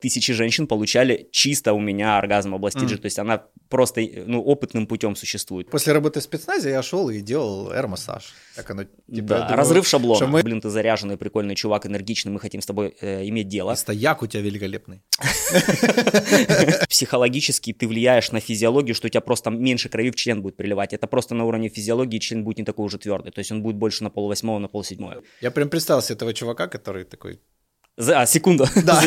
тысячи женщин получали чисто у меня оргазм области G, то есть она просто, ну, опытным путем существует. После работы в спецназе я шел и делал аэр-массаж. Как оно, типа, да, думаю, разрыв шаблона. Мы... Блин, ты заряженный, прикольный чувак, энергичный, мы хотим с тобой э, иметь дело. Стояк у тебя великолепный. Психологически ты влияешь на физиологию, что у тебя просто меньше крови в член будет приливать. Это просто на уровне физиологии член будет не такой уже твердый. То есть он будет больше на полвосьмого, на полседьмого. Я прям представил себе этого чувака, который такой за, а, секунду. Да.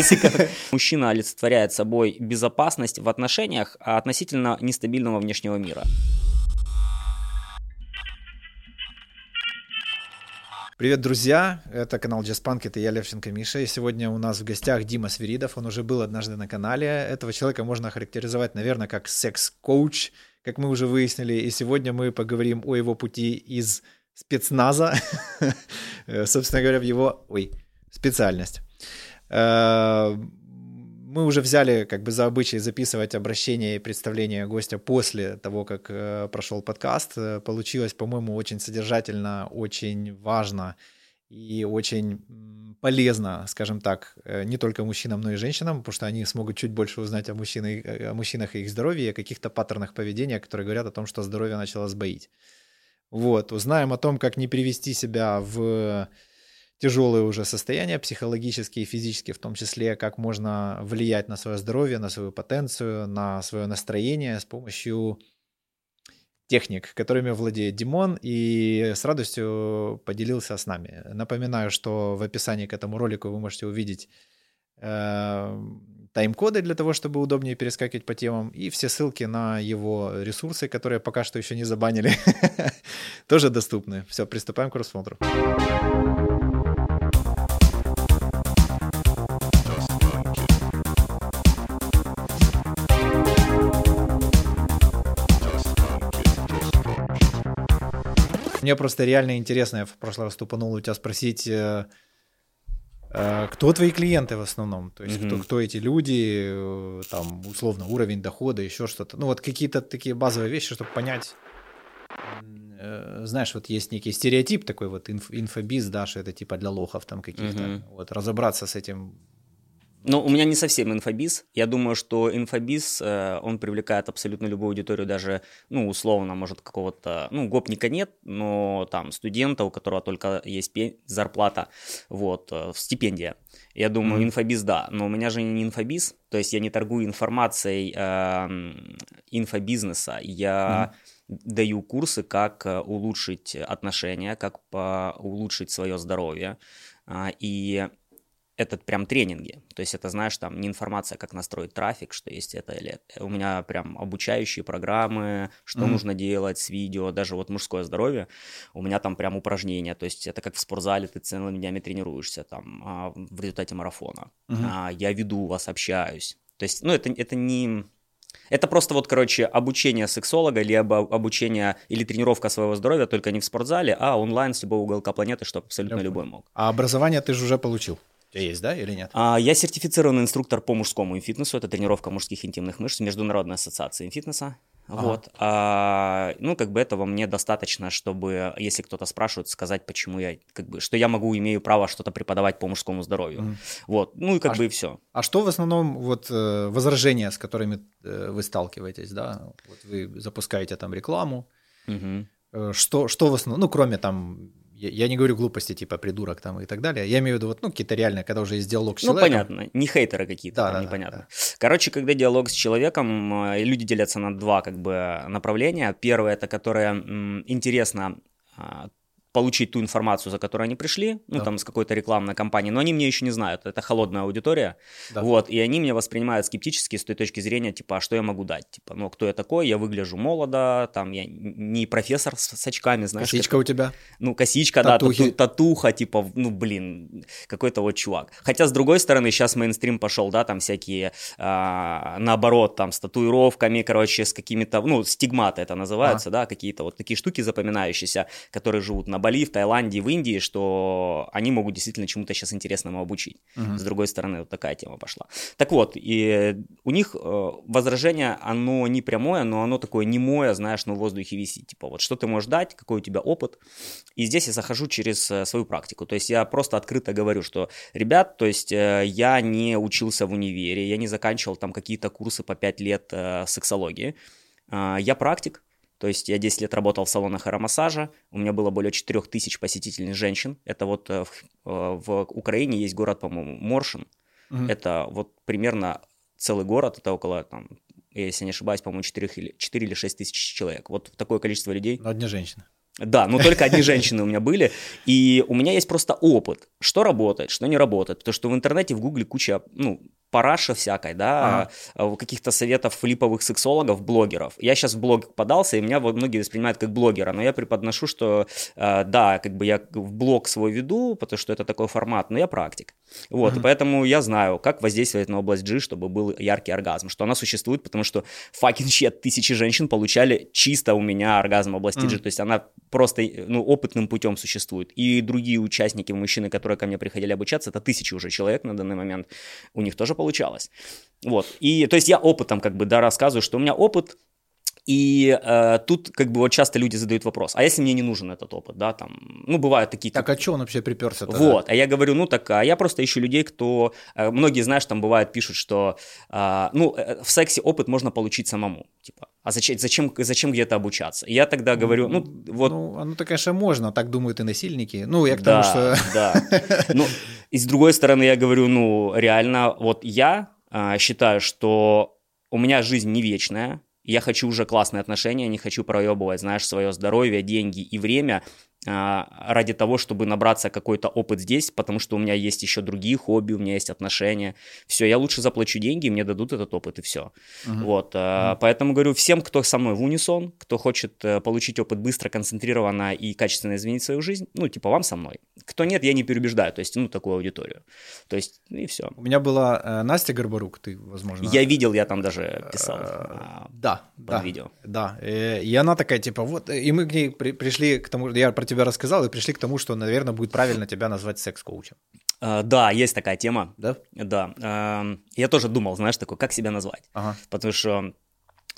Мужчина олицетворяет собой безопасность в отношениях относительно нестабильного внешнего мира. Привет, друзья! Это канал Джаспанк, это я, Левченко Миша, и сегодня у нас в гостях Дима Свиридов, он уже был однажды на канале. Этого человека можно охарактеризовать, наверное, как секс-коуч, как мы уже выяснили, и сегодня мы поговорим о его пути из спецназа, собственно говоря, в его, ой, специальность. Э, мы уже взяли как бы за обычай записывать обращение и представление гостя после того, как э, прошел подкаст. Э, получилось, по-моему, очень содержательно, очень важно и очень полезно, скажем так, не только мужчинам, но и женщинам, потому что они смогут чуть больше узнать о, мужчинах, о мужчинах и их здоровье, о каких-то паттернах поведения, которые говорят о том, что здоровье начало сбоить. Вот, узнаем о том, как не привести себя в тяжелые уже состояния психологические и физические, в том числе, как можно влиять на свое здоровье, на свою потенцию, на свое настроение с помощью техник, которыми владеет Димон, и с радостью поделился с нами. Напоминаю, что в описании к этому ролику вы можете увидеть э, тайм-коды для того, чтобы удобнее перескакивать по темам, и все ссылки на его ресурсы, которые пока что еще не забанили, тоже доступны. Все, приступаем к просмотру. Мне просто реально интересно, я в прошлый раз тупанул у тебя спросить, э, э, кто твои клиенты в основном? То есть, mm-hmm. кто, кто эти люди, э, там, условно, уровень дохода, еще что-то. Ну, вот какие-то такие базовые вещи, чтобы понять. Знаешь, вот есть некий стереотип такой вот инф, инфобиз, да, что это типа для лохов там каких-то. Mm-hmm. Вот разобраться с этим ну, у меня не совсем инфобиз. Я думаю, что инфобиз, э, он привлекает абсолютно любую аудиторию, даже, ну, условно, может, какого-то, ну, гопника нет, но там студента, у которого только есть зарплата, вот, э, стипендия. Я думаю, mm-hmm. инфобиз, да, но у меня же не инфобиз, то есть я не торгую информацией э, инфобизнеса, я... Mm-hmm даю курсы, как э, улучшить отношения, как улучшить свое здоровье. А, и это прям тренинги. То есть это, знаешь, там не информация, как настроить трафик, что есть это или это. У меня прям обучающие программы, что mm-hmm. нужно делать с видео, даже вот мужское здоровье. У меня там прям упражнения. То есть это как в спортзале, ты целыми днями тренируешься там а, в результате марафона. Mm-hmm. Я веду вас, общаюсь. То есть, ну, это, это не... Это просто вот, короче, обучение сексолога, либо обучение или тренировка своего здоровья, только не в спортзале, а онлайн с любого уголка планеты, чтобы абсолютно Я любой мог. А образование ты же уже получил? У тебя есть, да, или нет? А, я сертифицированный инструктор по мужскому фитнесу. Это тренировка мужских интимных мышц Международной ассоциации фитнеса. Ага. Вот. А, ну, как бы этого мне достаточно, чтобы, если кто-то спрашивает, сказать, почему я, как бы, что я могу, имею право что-то преподавать по мужскому здоровью. Mm. Вот. Ну, и как а бы и все. А что в основном вот э, возражения, с которыми э, вы сталкиваетесь, да? Вот вы запускаете там рекламу. Угу. Что, что в основном, ну, кроме там я, я не говорю глупости, типа придурок там и так далее. Я имею в виду, вот, ну, какие-то реальные, когда уже есть диалог с ну, человеком. Ну, понятно, не хейтеры какие-то, да, да, непонятно. Да, да. Короче, когда диалог с человеком, э, люди делятся на два, как бы, направления. Первое, это которое м, интересно а, получить ту информацию, за которую они пришли, ну, да. там, с какой-то рекламной кампании, но они меня еще не знают, это холодная аудитория, да. вот, и они меня воспринимают скептически с той точки зрения, типа, а что я могу дать, типа, ну, кто я такой, я выгляжу молодо, там, я не профессор с, с очками, знаешь. Косичка как... у тебя? Ну, косичка, Татухи. да, тату, татуха, типа, ну, блин, какой-то вот чувак. Хотя, с другой стороны, сейчас мейнстрим пошел, да, там всякие, а, наоборот, там, с татуировками, короче, с какими-то, ну, стигматы это называется, а. да, какие-то вот такие штуки запоминающиеся, которые живут на Бали, в Таиланде, в Индии, что они могут действительно чему-то сейчас интересному обучить. Uh-huh. С другой стороны, вот такая тема пошла. Так вот, и у них э, возражение, оно не прямое, но оно такое немое, знаешь, на воздухе висит. Типа, вот что ты можешь дать, какой у тебя опыт. И здесь я захожу через э, свою практику. То есть я просто открыто говорю, что, ребят, то есть э, я не учился в универе, я не заканчивал там какие-то курсы по 5 лет сексологии. Я практик, то есть я 10 лет работал в салонах аэромассажа, у меня было более 4000 посетительных женщин. Это вот э, в, э, в Украине есть город, по-моему, Моршин. Угу. Это вот примерно целый город, это около, там, если не ошибаюсь, по-моему, 4 или, 4 или 6 тысяч человек. Вот такое количество людей. Но одни женщины. Да, но только одни женщины у меня были. И у меня есть просто опыт, что работает, что не работает. Потому что в интернете, в гугле куча, ну, параша всякой, да, ага. каких-то советов флиповых сексологов, блогеров. Я сейчас в блог подался, и меня вот многие воспринимают как блогера, но я преподношу, что э, да, как бы я в блог свой веду, потому что это такой формат, но я практик. Вот, ага. и поэтому я знаю, как воздействовать на область G, чтобы был яркий оргазм, что она существует, потому что fucking shit, тысячи женщин получали чисто у меня оргазм области ага. G, то есть она просто, ну, опытным путем существует. И другие участники, мужчины, которые ко мне приходили обучаться, это тысячи уже человек на данный момент, у них тоже получалось. Вот. И, то есть я опытом как бы, да, рассказываю, что у меня опыт, и э, тут как бы вот часто люди задают вопрос, а если мне не нужен этот опыт, да, там, ну, бывают такие... Так, а что он вообще приперся тогда? Вот, а я говорю, ну, так, а я просто ищу людей, кто... Э, многие, знаешь, там бывает, пишут, что, э, ну, э, в сексе опыт можно получить самому, типа, а зачем, зачем, зачем где-то обучаться? И я тогда говорю, ну, вот... Ну, оно-то, конечно, можно, так думают и насильники, ну, я к тому, да, что... Да, ну, и с другой стороны, я говорю, ну, реально, вот я э, считаю, что у меня жизнь не вечная, я хочу уже классные отношения, не хочу проебывать, знаешь, свое здоровье, деньги и время ради того, чтобы набраться какой-то опыт здесь, потому что у меня есть еще другие хобби, у меня есть отношения. Все, я лучше заплачу деньги, мне дадут этот опыт, и все. Uh-huh. Вот, uh-huh. поэтому говорю всем, кто со мной в унисон, кто хочет э, получить опыт быстро, концентрированно и качественно изменить свою жизнь, ну, типа вам со мной. Кто нет, я не переубеждаю, то есть, ну, такую аудиторию. То есть, и все. У меня была э, Настя Горбарук, ты, возможно... Я видел, я там даже писал. Э, да, да, видео. Да, и она такая, типа, вот, и мы к ней пришли к тому, я про тебя рассказал, и пришли к тому, что, наверное, будет правильно тебя назвать секс-коучем. Uh, да, есть такая тема. Да? Да. Uh, я тоже думал, знаешь, такой, как себя назвать. Ага. Потому что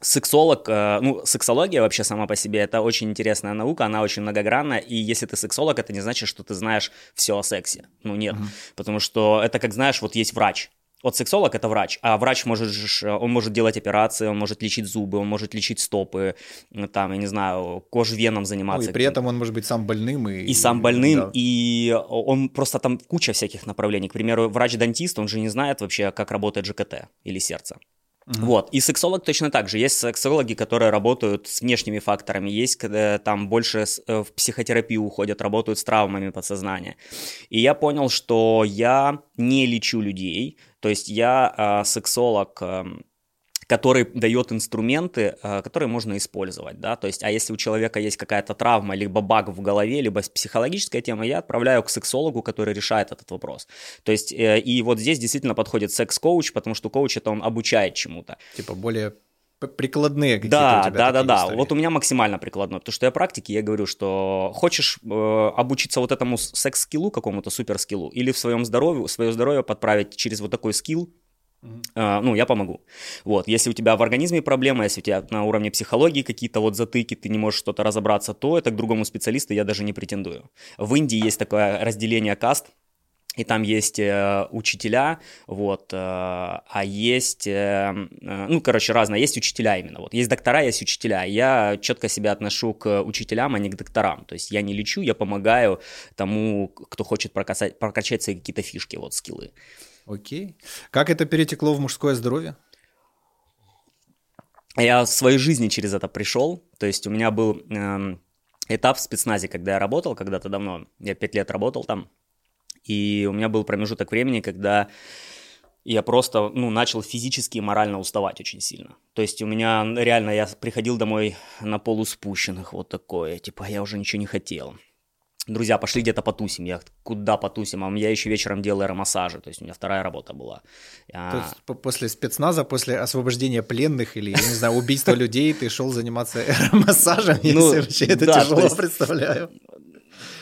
сексолог, э, ну, сексология вообще сама по себе это очень интересная наука, она очень многогранна, и если ты сексолог, это не значит, что ты знаешь все о сексе. Ну, нет. Uh-huh. Потому что это как, знаешь, вот есть врач, вот сексолог это врач, а врач может, он может делать операции, он может лечить зубы, он может лечить стопы, там, я не знаю, кожвеном заниматься. Ну, и при этом он может быть сам больным. И, и сам больным, да. и он просто там куча всяких направлений. К примеру, врач-дентист, он же не знает вообще, как работает ЖКТ или сердце. Угу. Вот. И сексолог точно так же. Есть сексологи, которые работают с внешними факторами, есть когда там больше э, в психотерапию уходят, работают с травмами подсознания. И я понял, что я не лечу людей, то есть я э, сексолог, э, который дает инструменты, э, которые можно использовать, да, то есть, а если у человека есть какая-то травма, либо баг в голове, либо психологическая тема, я отправляю к сексологу, который решает этот вопрос. То есть, э, и вот здесь действительно подходит секс-коуч, потому что коуч это он обучает чему-то. Типа более прикладные какие-то да, у тебя да, да, да. истории. Вот у меня максимально прикладной, потому что я практики, я говорю, что хочешь э, обучиться вот этому секс-скиллу какому-то супер-скиллу или в своем здоровье, свое здоровье подправить через вот такой скилл, Uh, ну, я помогу. Вот, если у тебя в организме проблемы, если у тебя на уровне психологии какие-то вот затыки, ты не можешь что-то разобраться, то это к другому специалисту я даже не претендую. В Индии есть такое разделение каст, и там есть э, учителя, вот, э, а есть, э, э, ну, короче, разное, есть учителя именно, вот, есть доктора, есть учителя, я четко себя отношу к учителям, а не к докторам, то есть я не лечу, я помогаю тому, кто хочет прокачать, прокачать свои какие-то фишки, вот, скиллы. Окей. Как это перетекло в мужское здоровье? Я в своей жизни через это пришел. То есть у меня был э, этап в спецназе, когда я работал когда-то давно. Я пять лет работал там. И у меня был промежуток времени, когда я просто ну, начал физически и морально уставать очень сильно. То есть у меня реально, я приходил домой на полуспущенных, вот такое, типа я уже ничего не хотел друзья, пошли где-то потусим. Я куда потусим? А я еще вечером делал аэромассажи, то есть у меня вторая работа была. То есть после спецназа, после освобождения пленных или, я не знаю, убийства людей, ты шел заниматься аэромассажем? Ну, если вообще это тяжело, представляю.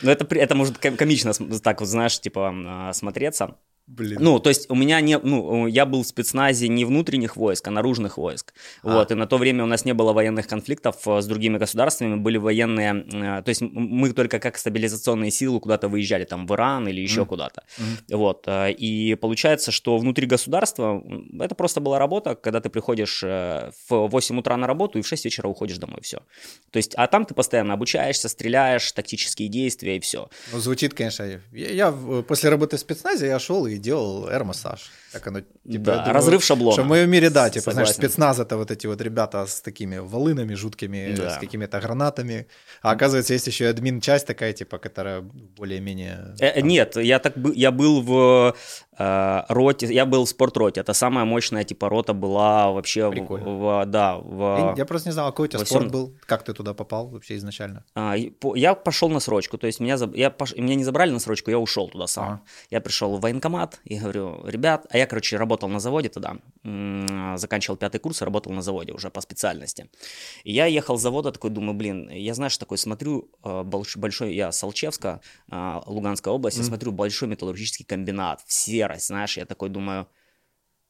Ну, это, это может комично так вот, знаешь, типа а, смотреться. Блин. Ну, то есть у меня не, ну, я был в спецназе не внутренних войск, а наружных войск. А. Вот, и на то время у нас не было военных конфликтов э, с другими государствами, были военные, э, то есть мы только как стабилизационные силы куда-то выезжали, там, в Иран или еще mm. куда-то. Mm. Вот, э, и получается, что внутри государства это просто была работа, когда ты приходишь в 8 утра на работу и в 6 вечера уходишь домой, все. То есть, а там ты постоянно обучаешься, стреляешь, тактические действия и все. Ну, звучит, конечно, я, я после работы в спецназе я шел и и делал аэр-массаж. Так оно, типа, да, думаю, разрыв шаблона. Что в моем мире, да, типа, Согласен. знаешь, спецназ это вот эти вот ребята с такими волынами жуткими, да. с какими-то гранатами. А оказывается, есть еще админ-часть такая, типа, которая более-менее... Э, там... Нет, я так я был в э, роте, я был в спортроте. Это самая мощная, типа, рота была вообще в, в, да, в... Я, я просто не знал, какой у тебя спорт всем... был, как ты туда попал вообще изначально? А, я пошел на срочку, то есть меня, я пош... меня не забрали на срочку, я ушел туда сам. Ага. Я пришел в военкомат и говорю, ребят, а я я, короче, работал на заводе тогда, заканчивал пятый курс и работал на заводе уже по специальности. И я ехал с завода, такой думаю, блин, я, знаешь, такой смотрю, э, большой, я с Алчевска, э, Луганская область, mm. я смотрю большой металлургический комбинат, в серость, знаешь, я такой думаю,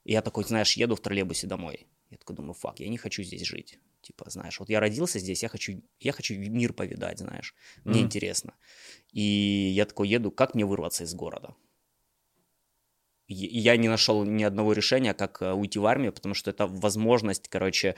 я такой, знаешь, еду в троллейбусе домой. Я такой думаю, фак, я не хочу здесь жить. Типа, знаешь, вот я родился здесь, я хочу, я хочу мир повидать, знаешь, мне mm. интересно. И я такой еду, как мне вырваться из города? Я не нашел ни одного решения, как э, уйти в армию, потому что это возможность, короче,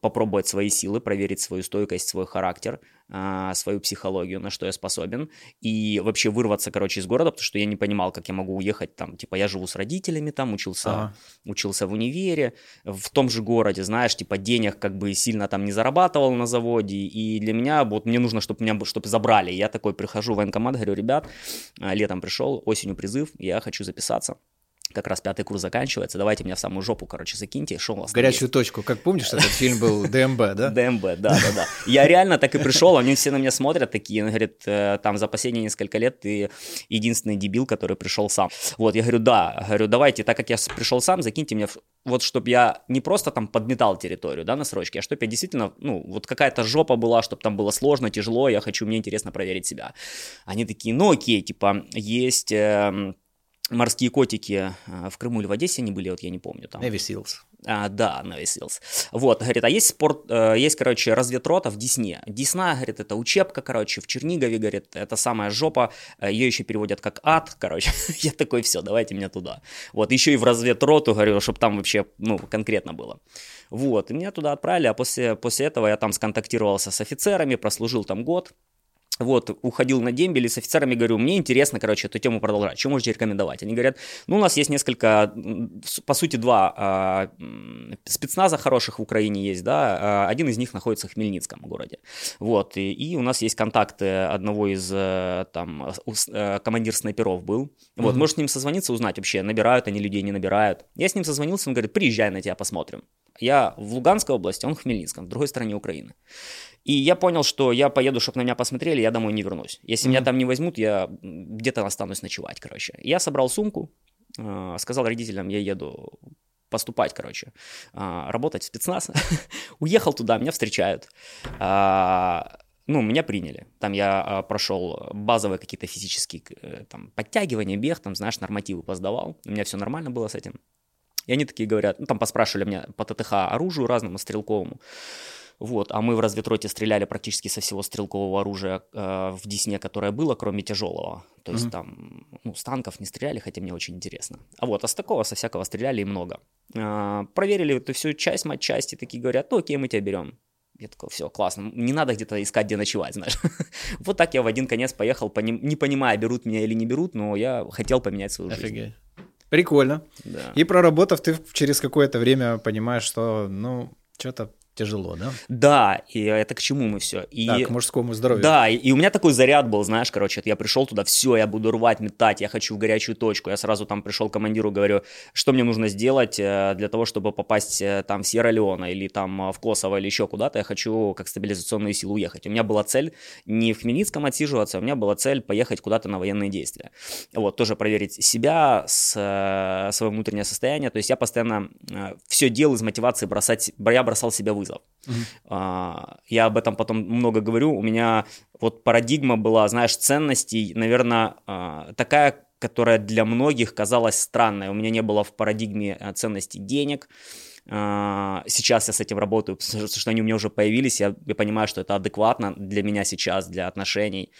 попробовать свои силы, проверить свою стойкость, свой характер, а, свою психологию, на что я способен, и вообще вырваться, короче, из города, потому что я не понимал, как я могу уехать там, типа, я живу с родителями там, учился, ага. учился в универе, в том же городе, знаешь, типа, денег как бы сильно там не зарабатывал на заводе, и для меня, вот мне нужно, чтобы меня, чтобы забрали, я такой прихожу в военкомат, говорю, ребят, а, летом пришел, осенью призыв, я хочу записаться, как раз пятый курс заканчивается, давайте меня в самую жопу, короче, закиньте, шел вас. Горячую точку, как помнишь, этот фильм был ДМБ, да? ДМБ, да, да, да. Я реально так и пришел, они все на меня смотрят такие, он говорит, «Э, там за последние несколько лет ты единственный дебил, который пришел сам. Вот, я говорю, да, говорю, давайте, так как я пришел сам, закиньте меня, вот, чтобы я не просто там подметал территорию, да, на срочке, а чтобы я действительно, ну, вот какая-то жопа была, чтобы там было сложно, тяжело, я хочу, мне интересно проверить себя. Они такие, ну, окей, типа, есть эм, морские котики а, в Крыму или в Одессе они были, вот я не помню. Там. Navy Seals. А, да, Navy Seals. Вот, говорит, а есть спорт, э, есть, короче, разведрота в Десне. Десна, говорит, это учебка, короче, в Чернигове, говорит, это самая жопа, э, ее еще переводят как ад, короче. я такой, все, давайте меня туда. Вот, еще и в разведроту, говорю, чтобы там вообще, ну, конкретно было. Вот, и меня туда отправили, а после, после этого я там сконтактировался с офицерами, прослужил там год, вот, уходил на дембель и с офицерами говорю, мне интересно, короче, эту тему продолжать, что можете рекомендовать? Они говорят, ну, у нас есть несколько, по сути, два э, спецназа хороших в Украине есть, да, один из них находится в Хмельницком городе, вот, и, и у нас есть контакты одного из, э, там, э, командир снайперов был, вот, mm-hmm. может с ним созвониться, узнать вообще, набирают они людей, не набирают. Я с ним созвонился, он говорит, приезжай на тебя, посмотрим. Я в Луганской области, он в Хмельницком, в другой стороне Украины. И я понял, что я поеду, чтобы на меня посмотрели, я домой не вернусь. Если mm-hmm. меня там не возьмут, я где-то останусь ночевать, короче. Я собрал сумку, а, сказал родителям, я еду поступать, короче, а, работать в спецназ. Уехал туда, меня встречают. А, ну, меня приняли. Там я прошел базовые какие-то физические э, там, подтягивания, бег, там, знаешь, нормативы поздавал. У меня все нормально было с этим. И они такие говорят, ну, там поспрашивали меня по ТТХ оружию разному, стрелковому. Вот, а мы в разведроте стреляли практически со всего стрелкового оружия э, в Десне, которое было, кроме тяжелого. То есть mm-hmm. там, ну, с танков не стреляли, хотя мне очень интересно. А вот, а с такого, со всякого стреляли и много. Э, проверили эту всю часть, мать части, такие говорят, ну окей, мы тебя берем. Я такой, все, классно, не надо где-то искать, где ночевать, знаешь. вот так я в один конец поехал, не понимая, берут меня или не берут, но я хотел поменять свою жизнь. Офигеть. Прикольно. Да. И проработав, ты через какое-то время понимаешь, что, ну, что-то тяжело, да? Да, и это к чему мы все. И, да, к мужскому здоровью. Да, и, и у меня такой заряд был, знаешь, короче, я пришел туда, все, я буду рвать, метать, я хочу в горячую точку. Я сразу там пришел к командиру, говорю, что мне нужно сделать э, для того, чтобы попасть э, там в Сьерра-Леона или там э, в Косово или еще куда-то. Я хочу как стабилизационную силу уехать. У меня была цель не в Хмельницком отсиживаться, у меня была цель поехать куда-то на военные действия. Вот, тоже проверить себя, с, свое внутреннее состояние. То есть я постоянно все делал из мотивации бросать, я бросал себя вызов. Uh-huh. А, я об этом потом много говорю, у меня вот парадигма была, знаешь, ценностей, наверное, а, такая, которая для многих казалась странной. У меня не было в парадигме э, ценностей денег, а, сейчас я с этим работаю, потому что они у меня уже появились, я, я понимаю, что это адекватно для меня сейчас, для отношений,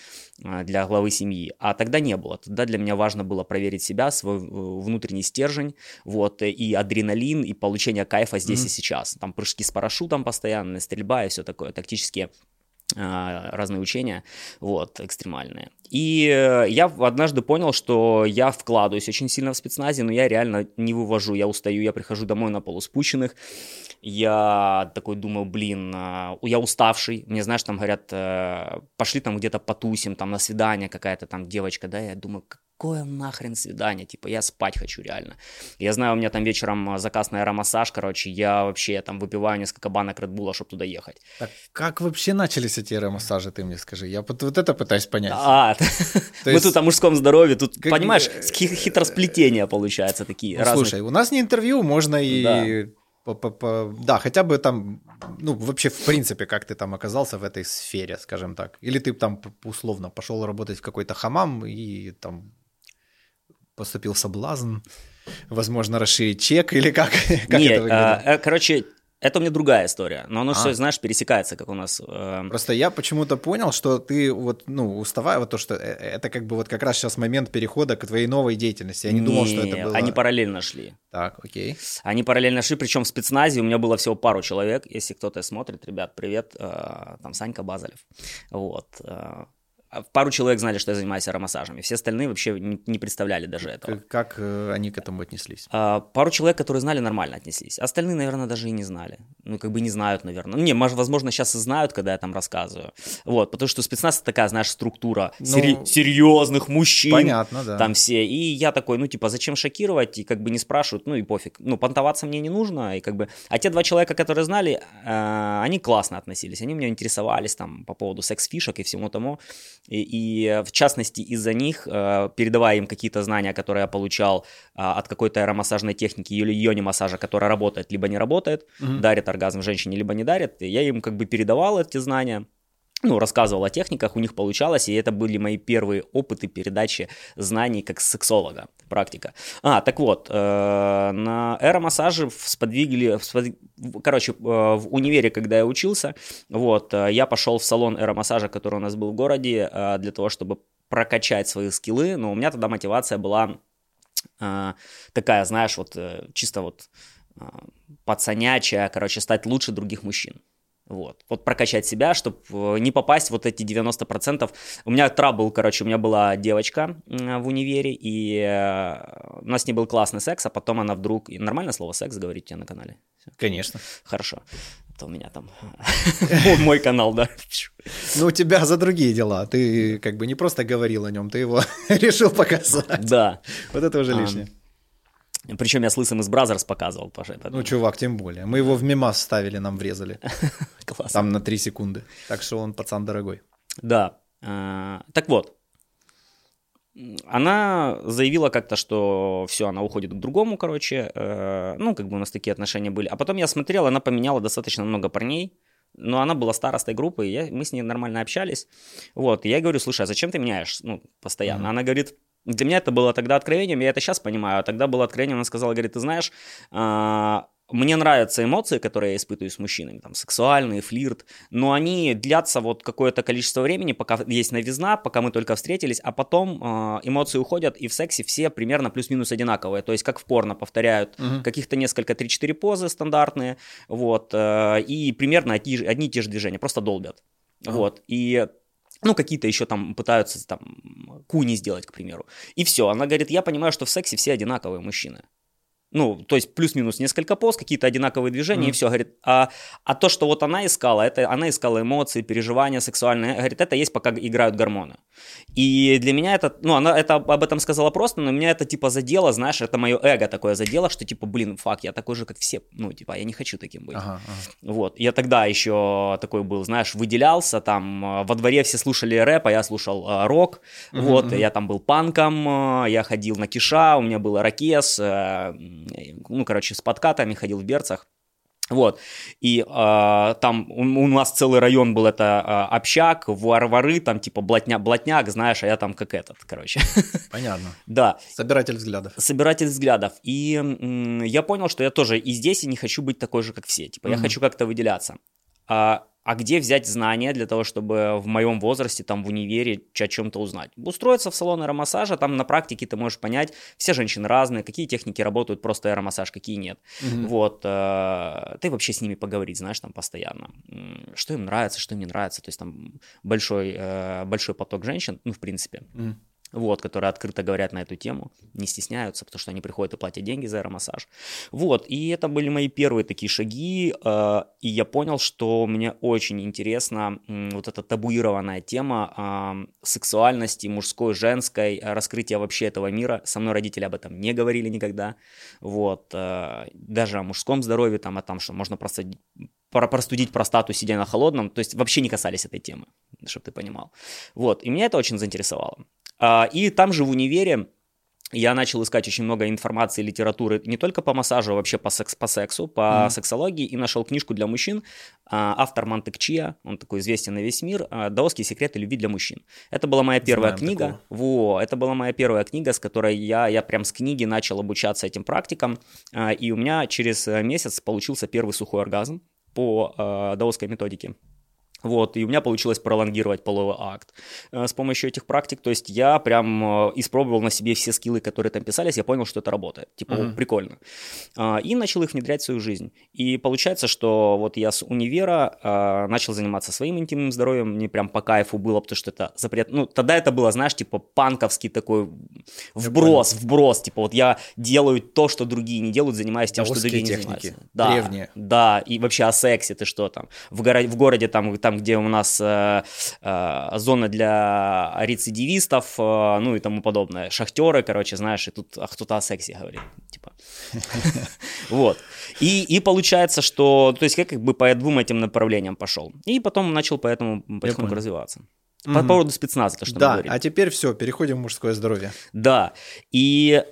а, для главы семьи. А тогда не было. Тогда для меня важно было проверить себя, свой э, внутренний стержень, вот, и адреналин, и получение кайфа здесь mm-hmm. и сейчас. Там прыжки с парашютом постоянно, стрельба и все такое, тактические а, разные учения, вот, экстремальные. И э, я однажды понял, что я вкладываюсь очень сильно в спецназе, но я реально не вывожу, я устаю, я прихожу домой на полуспущенных, я такой думаю, блин, а, я уставший, мне, знаешь, там говорят, э, пошли там где-то потусим, там на свидание какая-то там девочка, да, я думаю, какое нахрен свидание, типа, я спать хочу реально. Я знаю, у меня там вечером а, заказ на аэромассаж, короче, я вообще там выпиваю несколько банок Редбула, чтобы туда ехать. Так как вообще начались эти аэромассажи, ты мне скажи? Я вот, вот это пытаюсь понять. А, мы тут о мужском здоровье, тут, понимаешь, хитросплетения получаются такие ну, Слушай, у нас не интервью, можно и... Да, хотя бы там, ну, вообще, в принципе, как ты там оказался в этой сфере, скажем так. Или ты там условно пошел работать в какой-то хамам и там поступил соблазн, возможно, расширить чек или как? как Нет, это а, э, короче, это у меня другая история, но оно а. все, знаешь, пересекается, как у нас. Э... Просто я почему-то понял, что ты вот, ну, уставая, вот то, что э, это как бы вот как раз сейчас момент перехода к твоей новой деятельности. Я не, не думал, что это было... они параллельно шли. Так, окей. Они параллельно шли, причем в спецназе у меня было всего пару человек. Если кто-то смотрит, ребят, привет, э, там Санька Базалев. Вот. Э, пару человек знали, что я занимаюсь аромассажами. Все остальные вообще не, представляли даже этого. Как, как э, они к этому отнеслись? А, пару человек, которые знали, нормально отнеслись. Остальные, наверное, даже и не знали. Ну, как бы не знают, наверное. Ну, не, возможно, сейчас и знают, когда я там рассказываю. Вот, потому что спецназ такая, знаешь, структура ну, сери- серьезных мужчин. Понятно, да. Там все. И я такой, ну, типа, зачем шокировать? И как бы не спрашивают, ну и пофиг. Ну, понтоваться мне не нужно. И как бы... А те два человека, которые знали, э, они классно относились. Они меня интересовались там по поводу секс-фишек и всему тому. И, и в частности из-за них, э, передавая им какие-то знания, которые я получал а, от какой-то аэромассажной техники или йони-массажа, которая работает, либо не работает, угу. дарит оргазм женщине, либо не дарит, я им как бы передавал эти знания, ну, рассказывал о техниках, у них получалось, и это были мои первые опыты передачи знаний как сексолога, практика. А, так вот, э, на эромассаже сподвигли, спод... короче, э, в универе, когда я учился, вот, э, я пошел в салон эромассажа, который у нас был в городе, э, для того, чтобы прокачать свои скиллы, но у меня тогда мотивация была э, такая, знаешь, вот э, чисто вот э, пацанячая, короче, стать лучше других мужчин. Вот. вот прокачать себя, чтобы э, не попасть вот эти 90%. У меня трабл, короче, у меня была девочка в универе, и э, у нас с ней был классный секс, а потом она вдруг... Нормальное слово секс говорить тебе на канале? Конечно. Хорошо. Это у меня там мой канал, да. Ну, у тебя за другие дела. Ты как бы не просто говорил о нем, ты его решил показать. Да. Вот это уже лишнее. Причем я с Лысым из Brazzers показывал. Паша, ну, чувак, тем более. Мы его в мемас ставили, нам врезали. Классно. Там на 3 секунды. Так что он пацан дорогой. Да. А, так вот. Она заявила как-то, что все, она уходит к другому, короче. Э, ну, как бы у нас такие отношения были. А потом я смотрел, она поменяла достаточно много парней. Но она была старостой группы, и я, мы с ней нормально общались. Вот, и я говорю, слушай, а зачем ты меняешь, ну, постоянно? Mm-hmm. Она говорит, для меня это было тогда откровением, я это сейчас понимаю, а тогда было откровением, она сказала, говорит, ты знаешь, а, мне нравятся эмоции, которые я испытываю с мужчинами, там, сексуальный, флирт, но они длятся вот какое-то количество времени, пока есть новизна, пока мы только встретились, а потом э, эмоции уходят, и в сексе все примерно плюс-минус одинаковые, то есть как в порно повторяют угу. каких-то несколько 3-4 позы стандартные, вот, э, и примерно одни, одни и те же движения, просто долбят, угу. вот, и ну, какие-то еще там пытаются там куни сделать, к примеру. И все, она говорит, я понимаю, что в сексе все одинаковые мужчины. Ну, то есть плюс-минус несколько поз, какие-то одинаковые движения, mm. и все. Говорит, а, а то, что вот она искала, это она искала эмоции, переживания сексуальные. Говорит, это есть, пока играют гормоны. И для меня это, ну, она это об этом сказала просто, но меня это типа задело, знаешь, это мое эго такое задело, что типа, блин, фак, я такой же, как все. Ну, типа, я не хочу таким быть. Ага, ага. Вот. Я тогда еще такой был, знаешь, выделялся, там э, во дворе все слушали рэп, а я слушал э, рок. Mm-hmm, вот, mm-hmm. я там был панком, э, я ходил на киша, у меня был ракес, э, ну, короче, с подкатами, ходил в берцах. Вот, и э, там у, у нас целый район был это э, общак, варвары, там типа блатня, блатняк, знаешь, а я там как этот, короче. Понятно. Да. Собиратель взглядов. Собиратель взглядов. И м, я понял, что я тоже и здесь и не хочу быть такой же, как все. Типа, я хочу как-то выделяться. А, а где взять знания для того, чтобы в моем возрасте, там в универе, о чем-то узнать? Устроиться в салон аэромассажа, там на практике ты можешь понять, все женщины разные, какие техники работают, просто аэромассаж, какие нет. Угу. Вот, э, ты вообще с ними поговорить, знаешь, там постоянно. Что им нравится, что им не нравится, то есть там большой, э, большой поток женщин, ну, в принципе. Угу вот, которые открыто говорят на эту тему, не стесняются, потому что они приходят и платят деньги за аэромассаж. Вот, и это были мои первые такие шаги, э, и я понял, что мне очень интересна вот эта табуированная тема сексуальности мужской, женской, раскрытия вообще этого мира. Со мной родители об этом не говорили никогда, вот, э, даже о мужском здоровье, там, о том, что можно просто простудить простату, сидя на холодном, то есть вообще не касались этой темы, чтобы ты понимал. Вот, и меня это очень заинтересовало. А, и там же в универе я начал искать очень много информации, литературы не только по массажу, а вообще по, секс, по сексу, по mm. сексологии, и нашел книжку для мужчин. А, автор Мантек Чия, он такой известен на весь мир, а, «Даосские секреты любви для мужчин». Это была моя первая Знаем книга. Такого. Во, это была моя первая книга, с которой я, я прям с книги начал обучаться этим практикам, и у меня через э, месяц получился первый сухой оргазм по э, даосской методике. Вот, и у меня получилось пролонгировать половой акт э, с помощью этих практик. То есть я прям э, испробовал на себе все скиллы, которые там писались, я понял, что это работает. Типа, uh-huh. прикольно. А, и начал их внедрять в свою жизнь. И получается, что вот я с универа а, начал заниматься своим интимным здоровьем, мне прям по кайфу было, потому что это запрет. Ну, тогда это было, знаешь, типа панковский такой вброс, вброс. Типа вот я делаю то, что другие не делают, занимаясь тем, что другие техники. не занимаются. Да, древние. Да, и вообще о сексе ты что там. В, горо- в городе там, там там, где у нас э, э, зона для рецидивистов, э, ну и тому подобное. Шахтеры, короче, знаешь, и тут а кто-то о сексе говорит, типа. Вот. И, и получается, что, то есть как бы по двум этим направлениям пошел. И потом начал поэтому потихоньку развиваться. По поводу спецназа, то, что да, мы говорили. а теперь все, переходим в мужское здоровье. Да, и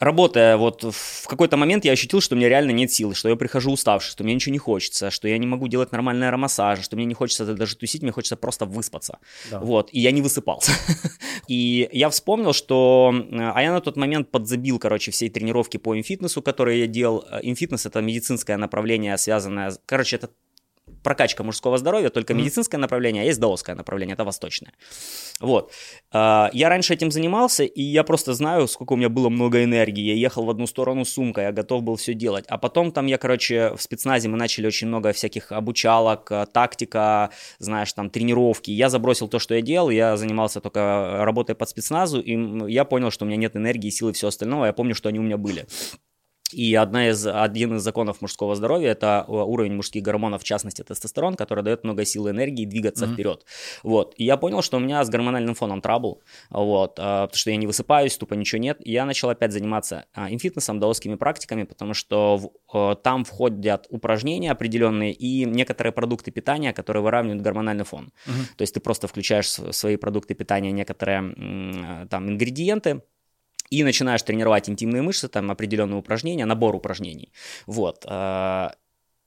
работая вот в какой-то момент я ощутил, что у меня реально нет силы, что я прихожу уставший, что мне ничего не хочется, что я не могу делать нормальный аромассаж, что мне не хочется даже тусить, мне хочется просто выспаться. Да. Вот, и я не высыпался. и я вспомнил, что... Э, а я на тот момент подзабил, короче, всей тренировки по инфитнесу, которые я делал. Э, инфитнес — это медицинское направление, связанное... Короче, это прокачка мужского здоровья, только mm-hmm. медицинское направление, а есть даосское направление, это восточное. Вот. А, я раньше этим занимался, и я просто знаю, сколько у меня было много энергии. Я ехал в одну сторону сумкой, я готов был все делать. А потом там я, короче, в спецназе мы начали очень много всяких обучалок, э, тактика, знаешь, там тренировки. Я забросил то, что я делал, я занимался только работой под спецназу, и я понял, что у меня нет энергии, силы и все остальное. Я помню, что они у меня были. И одна из, один из законов мужского здоровья – это уровень мужских гормонов, в частности тестостерон, который дает много силы энергии двигаться mm-hmm. вперед. Вот. И я понял, что у меня с гормональным фоном трабл, вот, а, потому что я не высыпаюсь, тупо ничего нет. И я начал опять заниматься а, инфитнесом, даосскими практиками, потому что в, а, там входят упражнения определенные и некоторые продукты питания, которые выравнивают гормональный фон. Mm-hmm. То есть ты просто включаешь в свои продукты питания некоторые там ингредиенты, и начинаешь тренировать интимные мышцы, там определенные упражнения, набор упражнений. Вот. А,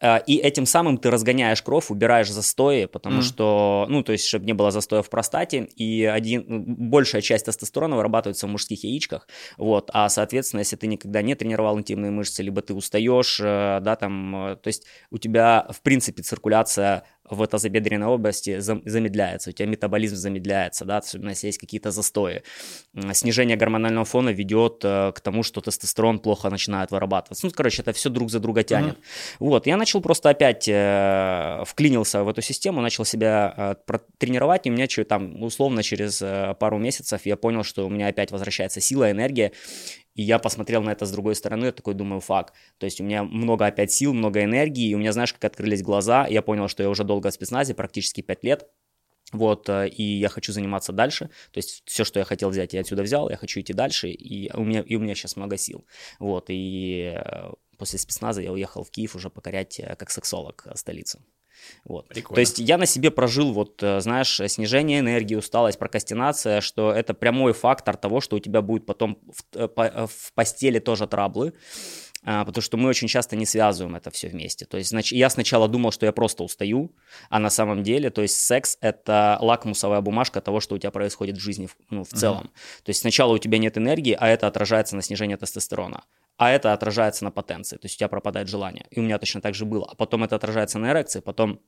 а, и этим самым ты разгоняешь кровь, убираешь застои, потому mm. что, ну, то есть, чтобы не было застоя в простате, и один, ну, большая часть тестостерона вырабатывается в мужских яичках, вот, а, соответственно, если ты никогда не тренировал интимные мышцы, либо ты устаешь, э, да, там, э, то есть у тебя, в принципе, циркуляция в тазобедренной области замедляется, у тебя метаболизм замедляется, да, особенно если есть какие-то застои. Снижение гормонального фона ведет э, к тому, что тестостерон плохо начинает вырабатываться. Ну, короче, это все друг за друга тянет. Mm-hmm. Вот, я начал просто опять э, вклинился в эту систему, начал себя э, тренировать, и у меня там, условно, через э, пару месяцев я понял, что у меня опять возвращается сила, энергия, и я посмотрел на это с другой стороны, я такой думаю, фак. То есть у меня много опять сил, много энергии, и у меня, знаешь, как открылись глаза, я понял, что я уже долго в спецназе, практически 5 лет, вот, э, и я хочу заниматься дальше, то есть все, что я хотел взять, я отсюда взял, я хочу идти дальше, и у меня, и у меня сейчас много сил, вот, и э, после спецназа я уехал в Киев уже покорять э, как сексолог столицу. Вот. То есть я на себе прожил, вот, э, знаешь, снижение энергии, усталость, прокрастинация, что это прямой фактор того, что у тебя будет потом в, э, в постели тоже траблы, а, потому что мы очень часто не связываем это все вместе. То есть я сначала думал, что я просто устаю, а на самом деле, то есть секс – это лакмусовая бумажка того, что у тебя происходит в жизни ну, в целом. Mm-hmm. То есть сначала у тебя нет энергии, а это отражается на снижении тестостерона а это отражается на потенции, то есть у тебя пропадает желание. И у меня точно так же было. А потом это отражается на эрекции, потом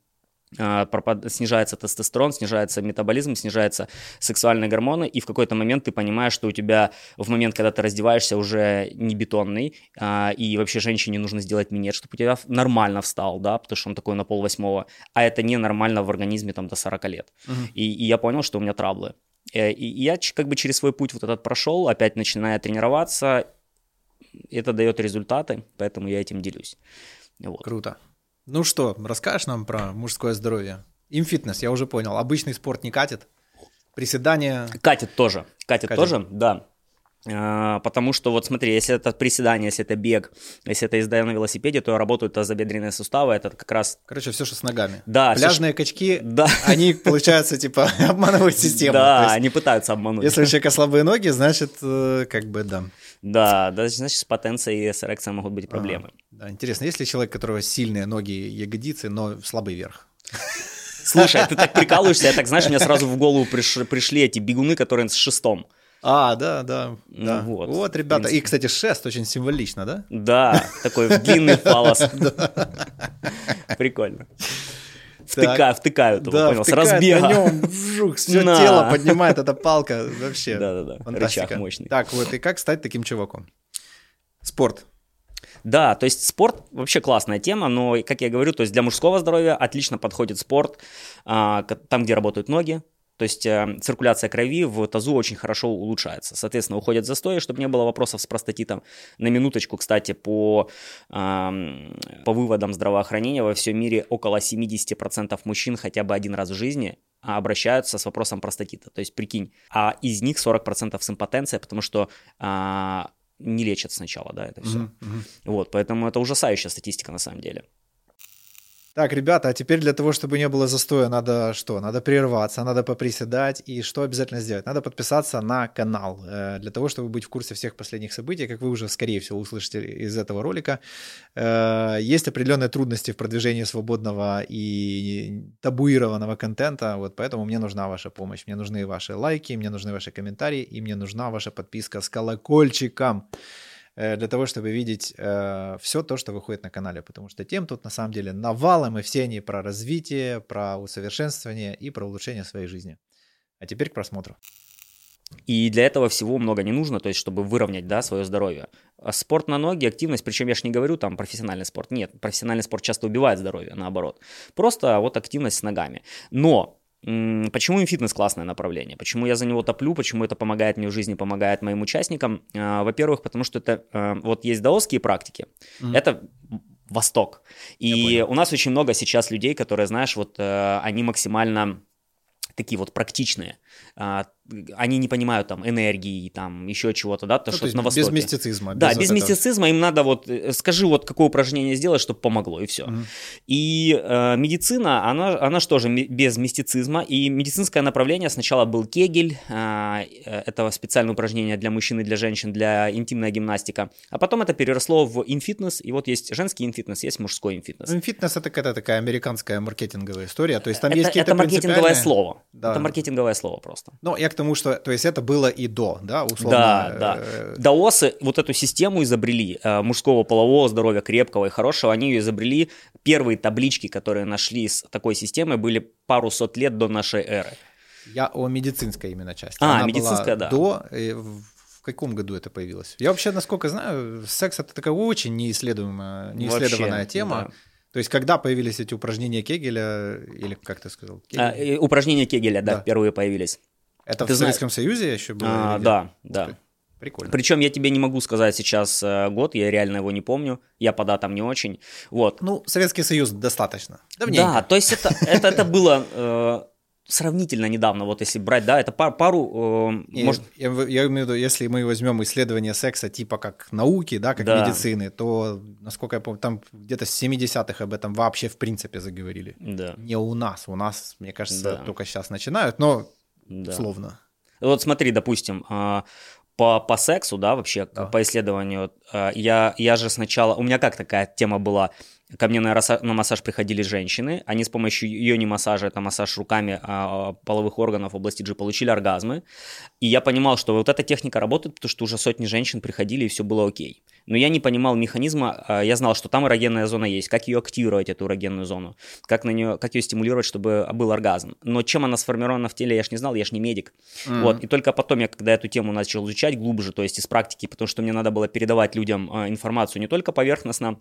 а, снижается тестостерон, снижается метаболизм, снижаются сексуальные гормоны, и в какой-то момент ты понимаешь, что у тебя в момент, когда ты раздеваешься, уже не бетонный, а, и вообще женщине нужно сделать минет, чтобы у тебя нормально встал, да, потому что он такой на пол восьмого, а это ненормально в организме там до 40 лет. Угу. И, и я понял, что у меня траблы. Э, и я как бы через свой путь вот этот прошел, опять начиная тренироваться, это дает результаты, поэтому я этим делюсь. Вот. Круто. Ну что, расскажешь нам про мужское здоровье? Имфитнес, я уже понял. Обычный спорт не катит? Приседания? Катит тоже. Катит, катит. тоже, да. А, потому что вот смотри, если это приседание, если это бег, если это езда на велосипеде, то работают тазобедренные суставы, это как раз... Короче, все, что с ногами. Да. Пляжные все, качки, да. они, получается, типа, обманывают систему. Да, есть, они пытаются обмануть. Если у человека слабые ноги, значит, э, как бы, да. Да, да, значит, с потенцией и с эрекцией могут быть проблемы. Ага. Да, интересно, есть ли человек, у которого сильные ноги ягодицы, но слабый верх? Слушай, ты так прикалываешься, я так, знаешь, мне сразу в голову пришли эти бегуны, которые с шестом. А, да, да. Ну да. Вот, вот, ребята. И, кстати, шест очень символично, да? Да, такой длинный фалос. Прикольно. Втыка, втыкают его, да, понял, с разбега. на нем, вжух, все на. тело поднимает эта палка, вообще. Да-да-да, рычаг мощный. Так, вот, и как стать таким чуваком? Спорт. Да, то есть спорт вообще классная тема, но, как я говорю, то есть для мужского здоровья отлично подходит спорт, а, там, где работают ноги, то есть э, циркуляция крови в тазу очень хорошо улучшается. Соответственно, уходят застои, чтобы не было вопросов с простатитом. На минуточку, кстати, по, по выводам здравоохранения во всем мире около 70% мужчин хотя бы один раз в жизни обращаются с вопросом простатита. То есть, прикинь, а из них 40% с импотенцией, потому что э, не лечат сначала, да, это все. Mm-hmm. Вот, поэтому это ужасающая статистика на самом деле. Так, ребята, а теперь для того, чтобы не было застоя, надо что? Надо прерваться, надо поприседать. И что обязательно сделать? Надо подписаться на канал, э, для того, чтобы быть в курсе всех последних событий. Как вы уже, скорее всего, услышите из этого ролика, э, есть определенные трудности в продвижении свободного и табуированного контента, вот поэтому мне нужна ваша помощь. Мне нужны ваши лайки, мне нужны ваши комментарии, и мне нужна ваша подписка с колокольчиком. Э, для того, чтобы видеть э, все то, что выходит на канале, потому что тем тут на самом деле навалом, и все они про развитие, про усовершенствование и про улучшение своей жизни. А теперь к просмотру. И для этого всего много не нужно, то есть чтобы выровнять да, свое здоровье. А спорт на ноги, активность, причем я же не говорю там профессиональный спорт, нет, профессиональный спорт часто убивает здоровье, наоборот. Просто вот активность с ногами. Но Почему им фитнес классное направление? Почему я за него топлю? Почему это помогает мне в жизни, помогает моим участникам? А, во-первых, потому что это а, вот есть даосские практики. Mm-hmm. Это Восток. И у нас очень много сейчас людей, которые, знаешь, вот э, они максимально такие вот практичные. А, они не понимают там энергии, там еще чего-то, да, то, ну, что то на Востоке. Без мистицизма. Да, без, без мистицизма им надо вот, э, скажи вот какое упражнение сделать, чтобы помогло, и все. Угу. И э, медицина, она, она что же без мистицизма, и медицинское направление сначала был кегель, а, э, это специальное упражнение для мужчин и для женщин, для интимная гимнастика, а потом это переросло в инфитнес, и вот есть женский инфитнес, есть мужской инфитнес. Инфитнес это какая-то такая американская маркетинговая история, то есть там это, есть какие-то Это маркетинговое слово, да. это маркетинговое слово просто. Ну, я к тому, что, то есть это было и до, да, условно. Да, да. Э, Даосы вот эту систему изобрели, э, мужского полового здоровья, крепкого и хорошего, они ее изобрели. Первые таблички, которые нашли с такой системой, были пару сот лет до нашей эры. Я о медицинской именно части. А, Она медицинская, да. До, в каком году это появилось? Я вообще, насколько знаю, секс это такая очень неисследуемая, неисследованная вообще, тема. Да. То есть, когда появились эти упражнения Кегеля, или как ты сказал? Кегеля? А, упражнения Кегеля, да, да, впервые появились. Это Ты в Советском знаешь... Союзе еще было? А, да, да. Прикольно. Причем я тебе не могу сказать сейчас э, год, я реально его не помню, я по датам не очень. Вот. Ну, Советский Союз достаточно. Давненько. Да, то есть это, это, это было э, сравнительно недавно, вот если брать, да, это пар, пару... Э, я, может... я, я имею в виду, если мы возьмем исследование секса типа как науки, да, как да. медицины, то, насколько я помню, там где-то с 70-х об этом вообще в принципе заговорили. Да. Не у нас, у нас, мне кажется, да. только сейчас начинают, но да. словно. Вот смотри, допустим, а, по, по сексу, да, вообще, Да. по исследованию, э, я, я же сначала, у меня как такая тема была, ко мне на, раса- на массаж приходили женщины, они с помощью йони массажа, это массаж руками а, половых органов в области G, получили оргазмы, и я понимал, что вот эта техника работает, потому что уже сотни женщин приходили, и все было окей. Но я не понимал механизма, а, я знал, что там эрогенная зона есть, как ее активировать, эту эрогенную зону, как, на нее, как ее стимулировать, чтобы был оргазм. Но чем она сформирована в теле, я ж не знал, я ж не медик. Вот, и только потом я, когда эту тему начал изучать глубже, то есть из практики, потому что мне надо было передавать людям э, информацию не только поверхностно,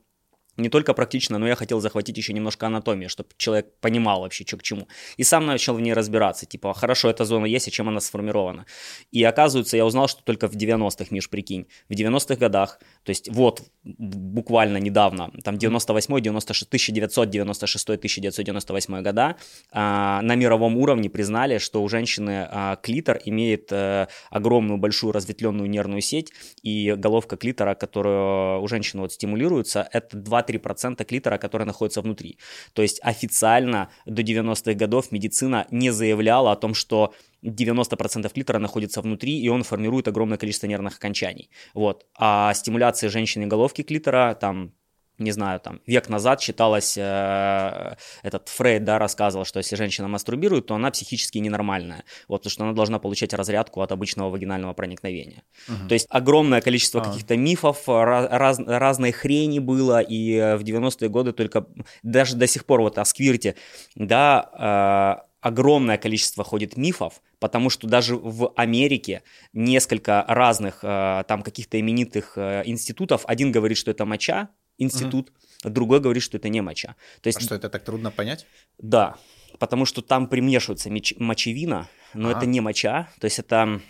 не только практично, но я хотел захватить еще немножко анатомии, чтобы человек понимал вообще, что к чему. И сам начал в ней разбираться, типа, хорошо, эта зона есть, а чем она сформирована. И оказывается, я узнал, что только в 90-х, Миш, прикинь, в 90-х годах, то есть вот буквально недавно, там 98 96 1996-1998 года, а, на мировом уровне признали, что у женщины а, клитор имеет э, огромную большую разветвленную нервную сеть, и головка клитора, которая у женщины вот стимулируется, это 2-3% клитора, который находится внутри. То есть официально до 90-х годов медицина не заявляла о том, что 90% клитора находится внутри, и он формирует огромное количество нервных окончаний. Вот. А стимуляция женщины головки клитора, там, не знаю, там, век назад считалось, э, этот Фрейд, да, рассказывал, что если женщина мастурбирует, то она психически ненормальная, вот, потому что она должна получать разрядку от обычного вагинального проникновения. Мгм. То есть огромное количество А. каких-то мифов, раз- разной хрени было, и э, в 90-е годы только, даже до сих пор вот о сквирте, да, э, огромное количество ходит мифов, потому что даже в Америке несколько разных э, там каких-то именитых э, институтов, один говорит, что это моча, институт, другой говорит, что это не моча. То есть А что, это так трудно понять? да, потому что там примешивается меч- мочевина, но А. это не моча, то есть это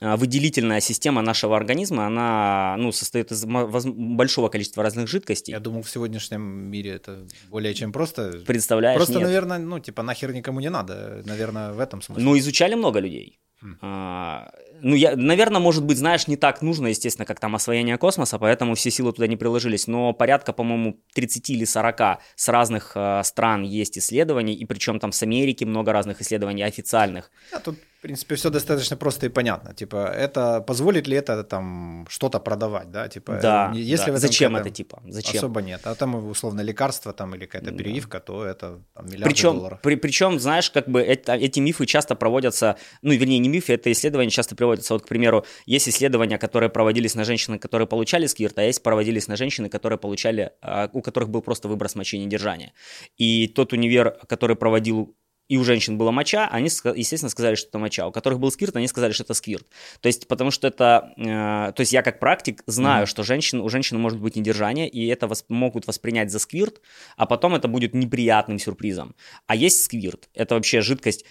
а, выделительная система нашего организма, она ну, состоит из большого количества разных жидкостей. Я думал, в сегодняшнем мире это более чем просто. Представляешь? Просто, Нет. наверное, ну, типа, нахер никому не надо. Наверное, в этом смысле. Ну, изучали много людей. А, ну, я, наверное, может быть, знаешь, не так нужно, естественно, как там освоение космоса, поэтому все силы туда не приложились. Но порядка, по-моему, 30 или 40 с разных э, стран есть исследований, и причем там с Америки много разных исследований официальных. А тут, принципе, все достаточно просто и понятно. Типа, это позволит ли это там что-то продавать, да? Типа, да, если да. в Зачем это, типа? Зачем? Особо нет. А там, условно, лекарство там или какая-то Да. то это там, миллиарды Причем, долларов. при, причем, знаешь, как бы это, эти мифы часто проводятся, ну, вернее, не мифы, это исследования часто проводятся. Вот, к примеру, есть исследования, которые проводились на женщин, которые получали сквирт, а есть проводились на женщины, которые получали, а, у которых был просто выброс мочи недержания. И тот универ, который проводил и у женщин была моча, они, естественно, сказали, что это моча. У которых был сквирт, они сказали, что это сквирт. То есть, потому что это... э, то есть, я как практик знаю, Мгм. что женщин, у женщины может быть недержание, и это вос- могут воспринять за сквирт, а потом это будет неприятным сюрпризом. А есть сквирт. Это вообще жидкость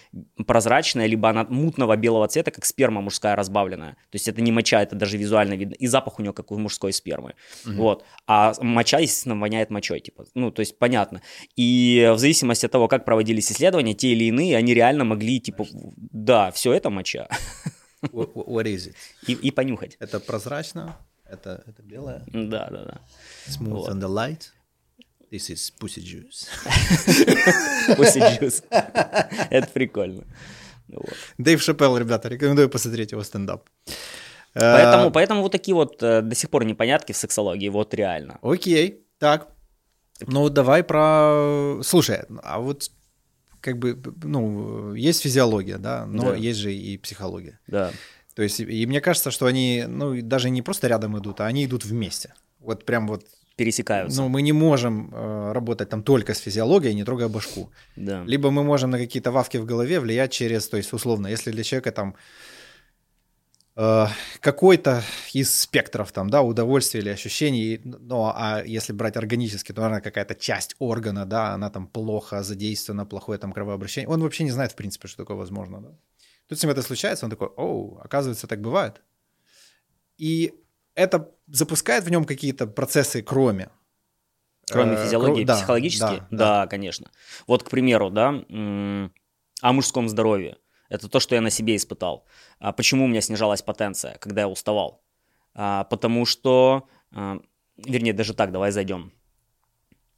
прозрачная, либо она мутного белого цвета, как сперма мужская разбавленная. То есть, это не моча, это даже визуально видно. И запах у нее, как у мужской спермы. Мгм. Вот. А моча, естественно, воняет мочой. Типа. Ну, то есть, понятно. И в зависимости от того, как проводились исследования, те или иные, они реально могли, типа, да, все это моча. What, what is it? И, и понюхать. Это прозрачно, это, это белое. Да, да, да. Smooth Вот. on the light. This is pussy juice. Pussy juice. Это прикольно. Вот. Дэйв Шапелл, ребята, рекомендую посмотреть его стендап. Э, Поэтому, поэтому вот такие вот э, до сих пор непонятки в сексологии, вот реально. Окей, так. Ну, давай про... Слушай, а вот как бы, ну, есть физиология, да, но Да. есть же и психология. Да. То есть, и мне кажется, что они, ну, даже не просто рядом идут, а они идут вместе. Вот прям вот, Пересекаются. ну, мы не можем э, работать там только с физиологией, не трогая башку. да. Либо мы можем на какие-то вавки в голове влиять через, то есть, условно, если для человека там какой-то из спектров там, да, удовольствия или ощущений, ну, а если брать органически, то, наверное, какая-то часть органа, да, она там плохо задействована, плохое там кровообращение, он вообще не знает, в принципе, что такое возможно, да. Тут с ним это случается, он такой, оу, оказывается, так бывает. И это запускает в нем какие-то процессы, кроме Кроме э, физиологии, кро- да, психологические? да, Да, конечно. Вот, к примеру, да, о мужском здоровье. Это то, что я на себе испытал. А почему у меня снижалась потенция, когда я уставал? А, потому что, а, вернее, даже так, давай зайдем.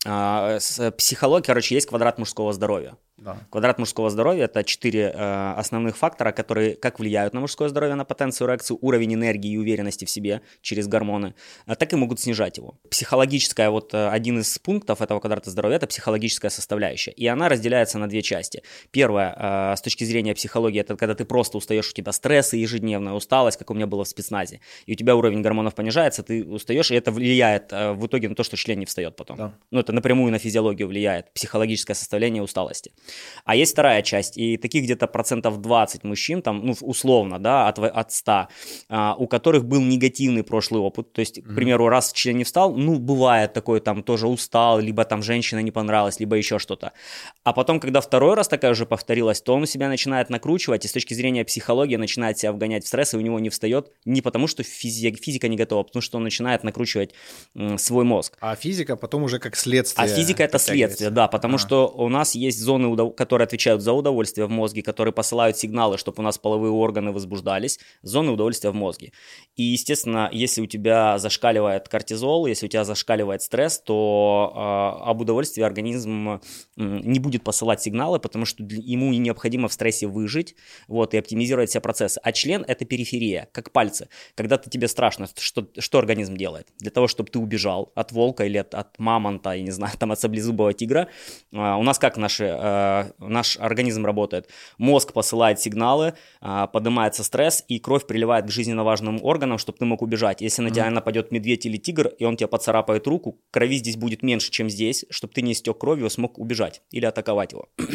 А, с- психология, короче, есть квадрат мужского здоровья. Да. Квадрат мужского здоровья – это четыре э, основных фактора, которые как влияют на мужское здоровье, на потенцию реакцию, уровень энергии и уверенности в себе через гормоны, а так и могут снижать его. Психологическая, вот э, один из пунктов этого квадрата здоровья – это психологическая составляющая, и она разделяется на две части. Первая, э, с точки зрения психологии, это когда ты просто устаешь, у тебя стресс и ежедневная усталость, как у меня было в спецназе, и у тебя уровень гормонов понижается, ты устаешь, и это влияет э, в итоге на то, что член не встает потом. Да. Ну, это напрямую на физиологию влияет, психологическое составление усталости. А есть вторая часть, и таких где-то процентов 20 мужчин, там, ну, условно, да, от, от 100, а, у которых был негативный прошлый опыт, то есть, к примеру, раз член не встал, ну, бывает такое, там, тоже устал, либо там женщина не понравилась, либо еще что-то. А потом, когда второй раз такая уже повторилась, то он себя начинает накручивать, и с точки зрения психологии начинает себя вгонять в стресс, и у него не встает не потому, что физи- физика не готова, а потому что он начинает накручивать м, свой мозг. А физика потом уже как следствие. А физика это следствие, да, потому а. что у нас есть зоны, которые которые отвечают за удовольствие в мозге, которые посылают сигналы, чтобы у нас половые органы возбуждались, зоны удовольствия в мозге. И, естественно, если у тебя зашкаливает кортизол, если у тебя зашкаливает стресс, то э, об удовольствии организм э, не будет посылать сигналы, потому что ему необходимо в стрессе выжить вот, и оптимизировать все процессы. А член – это периферия, как пальцы. Когда ты, тебе страшно, что, что организм делает? Для того, чтобы ты убежал от волка или от, от мамонта, я не знаю, там от саблезубого тигра. Э, у нас как наши э, наш организм работает. Мозг посылает сигналы, а, поднимается стресс, и кровь приливает к жизненно важным органам, чтобы ты мог убежать. Если на тебя нападет медведь или тигр, и он тебе поцарапает руку, крови здесь будет меньше, чем здесь, чтобы ты не истек кровью, смог убежать или атаковать его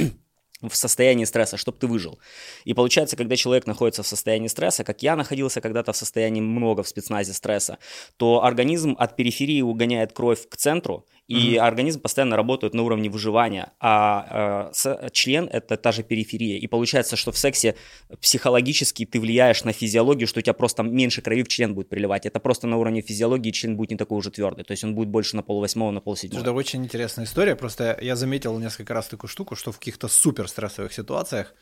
в состоянии стресса, чтобы ты выжил. И получается, когда человек находится в состоянии стресса, как я находился когда-то в состоянии много в спецназе стресса, то организм от периферии угоняет кровь к центру, и mm-hmm. организм постоянно работает на уровне выживания, а э, член это та же периферия. И получается, что в сексе психологически ты влияешь на физиологию, что у тебя просто меньше крови в член будет приливать. Это просто на уровне физиологии член будет не такой уже твердый, то есть он будет больше на полвосьмого, на полседьмого. Это очень интересная история. Просто я заметил несколько раз такую штуку, что в каких-то супер стрессовых ситуациях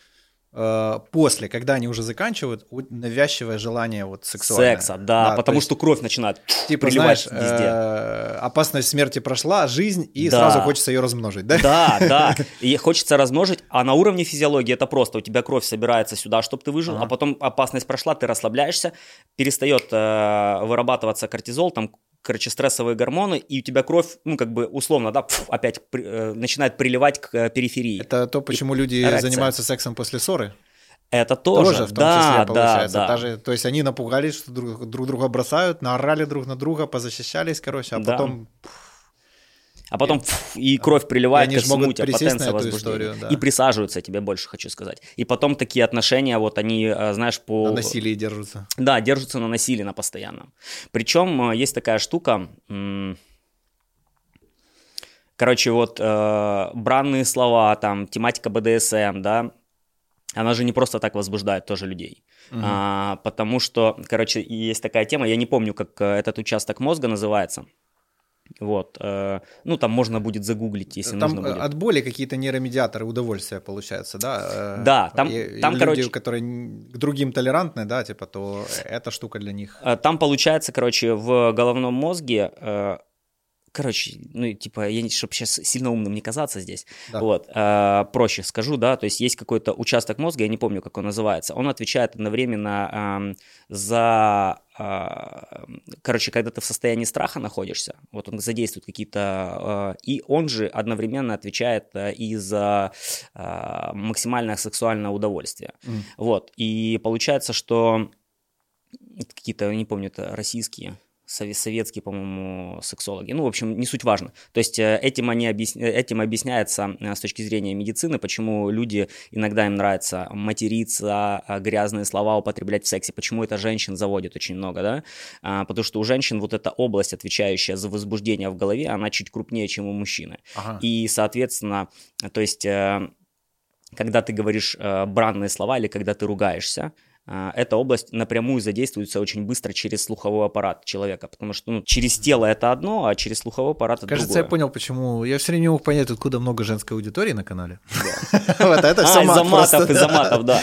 после, когда они уже заканчивают, навязчивое желание вот сексуальное. Секса, да, да потому есть, что кровь начинает типа, знаешь, везде. Э, опасность смерти прошла, жизнь, и да. сразу хочется ее размножить, да? Да, да, и хочется размножить, а на уровне физиологии это просто, у тебя кровь собирается сюда, чтобы ты выжил, ага. а потом опасность прошла, ты расслабляешься, перестает э, вырабатываться кортизол, там короче, стрессовые гормоны, и у тебя кровь, ну, как бы, условно, да, пф, опять при, э, начинает приливать к э, периферии. Это то, почему и люди эрекция. занимаются сексом после ссоры? Это тоже, тоже в том да, числе, получается. Да, да. Даже, то есть они напугались, что друг, друг друга бросают, наорали друг на друга, позащищались, короче, а да. потом... А потом и, фу, и кровь приливает и ко всему, у тебя потенция возбуждения. Да. И присаживаются тебе больше, хочу сказать. И потом такие отношения, вот они, э, знаешь, по... На насилии держатся. Да, держатся на насилии на постоянном. Причем э, есть такая штука... Короче, вот э, бранные слова, там, тематика БДСМ, да, она же не просто так возбуждает тоже людей. Угу. А, потому что, короче, есть такая тема, я не помню, как э, этот участок мозга называется. Вот, э, ну там можно будет загуглить, если там нужно будет. от боли какие-то нейромедиаторы удовольствия получается, да? Э, да, там, и, там и короче... Люди, которые к другим толерантны, да, типа, то эта штука для них. Э, там получается, короче, в головном мозге э, короче, ну, типа, я, чтобы сейчас сильно умным не казаться здесь, да. вот, э, проще скажу, да, то есть есть какой-то участок мозга, я не помню, как он называется, он отвечает одновременно э, за, э, короче, когда ты в состоянии страха находишься, вот он задействует какие-то, э, и он же одновременно отвечает э, и за э, максимальное сексуальное удовольствие, mm. вот, и получается, что какие-то, не помню, это российские советские, по-моему, сексологи. Ну, в общем, не суть важно. То есть э, этим, они объясня... этим объясняется э, с точки зрения медицины, почему люди, иногда им нравится материться, э, грязные слова употреблять в сексе, почему это женщин заводит очень много, да? А, потому что у женщин вот эта область, отвечающая за возбуждение в голове, она чуть крупнее, чем у мужчины. Ага. И, соответственно, то есть когда ты говоришь бранные слова или когда ты ругаешься, эта область напрямую задействуется очень быстро через слуховой аппарат человека, потому что ну, через тело это одно, а через слуховой аппарат это Кажется, другое. я понял, почему. Я все время не мог понять, откуда много женской аудитории на канале. Вот это все из-за матов, из-за матов, да.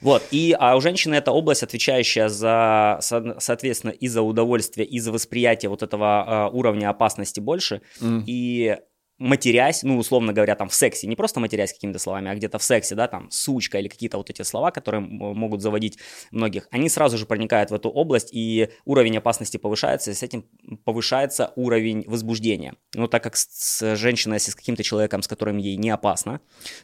Вот, и а у женщины это область, отвечающая за, соответственно, и за удовольствие, и за восприятие вот этого а, уровня опасности больше, и матерясь, ну, условно говоря, там в сексе, не просто матерясь какими-то словами, а где-то в сексе, да, там, сучка или какие-то вот эти слова, которые могут заводить многих, они сразу же проникают в эту область, и уровень опасности повышается, и с этим повышается уровень возбуждения. Ну, так как с женщиной, если с каким-то человеком, с которым ей не опасно,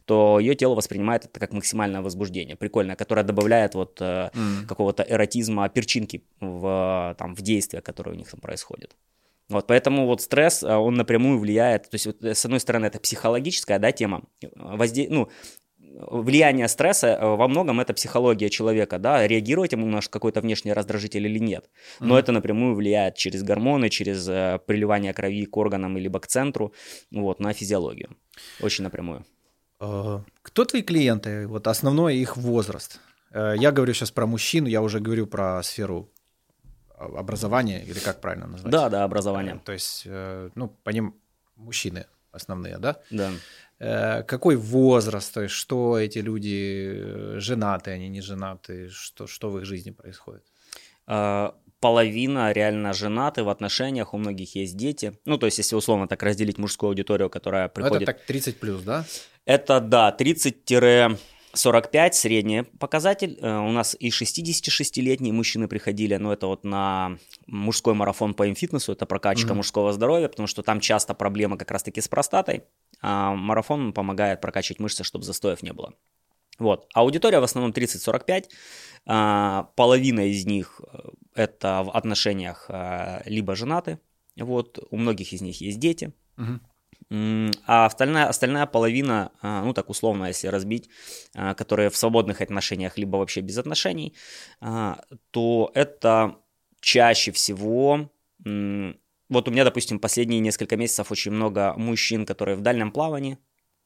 то ее тело воспринимает это как максимальное возбуждение, прикольное, которое добавляет вот mm. какого-то эротизма, перчинки в, там, в действия, которые у них там происходят. Вот, поэтому вот стресс, а, он напрямую влияет, то есть вот, с одной стороны это психологическая, да, тема, возде... ну, влияние стресса э, во многом это психология человека, да, реагировать ему на какой-то внешний раздражитель или нет. Но mm-hmm. это напрямую влияет через гормоны, через э, приливание крови к органам либо к центру, вот, на физиологию. Очень напрямую. А, кто твои клиенты? Вот основной их возраст. Э, я говорю сейчас про мужчин, я уже говорю про сферу образование, или как правильно назвать? Да, да, образование. То есть, э, ну, по ним мужчины основные, да? Да. Э, какой возраст, то есть что эти люди, э, женаты они, не женаты, что, что в их жизни происходит? А, половина реально женаты в отношениях, у многих есть дети. Ну, то есть, если условно так разделить мужскую аудиторию, которая приходит... Ну, это так 30 плюс, да? Это, да, 30 45 средний показатель. Э, у нас и 66-летние мужчины приходили, но это вот на мужской марафон по фитнесу, это прокачка mm-hmm. мужского здоровья, потому что там часто проблема как раз-таки с простатой, а марафон помогает прокачивать мышцы, чтобы застоев не было. Вот. Аудитория в основном 30-45, а, половина из них э, это в отношениях э, либо женаты, вот, у многих из них есть дети, mm-hmm. А остальная, остальная половина, а, ну так условно, если разбить, а, которые в свободных отношениях, либо вообще без отношений, а, то это чаще всего... Вот у меня, допустим, последние несколько месяцев очень много мужчин, которые в дальнем плавании,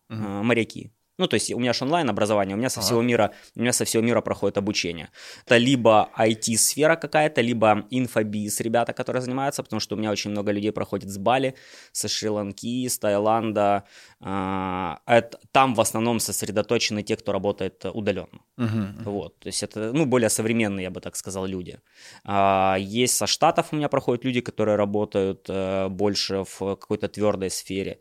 угу. моряки. Ну, то есть у меня же онлайн образование, у меня со ага. всего мира, у меня со всего мира проходит обучение. Это либо IT-сфера какая-то, либо инфобиз ребята, которые занимаются, потому что у меня очень много людей проходит с Бали, со Шри-Ланки, с Таиланда. А, это, там в основном сосредоточены те, кто работает удаленно. Угу. Вот, то есть это, ну, более современные, я бы так сказал, люди. А, есть со Штатов у меня проходят люди, которые работают э, больше в какой-то твердой сфере.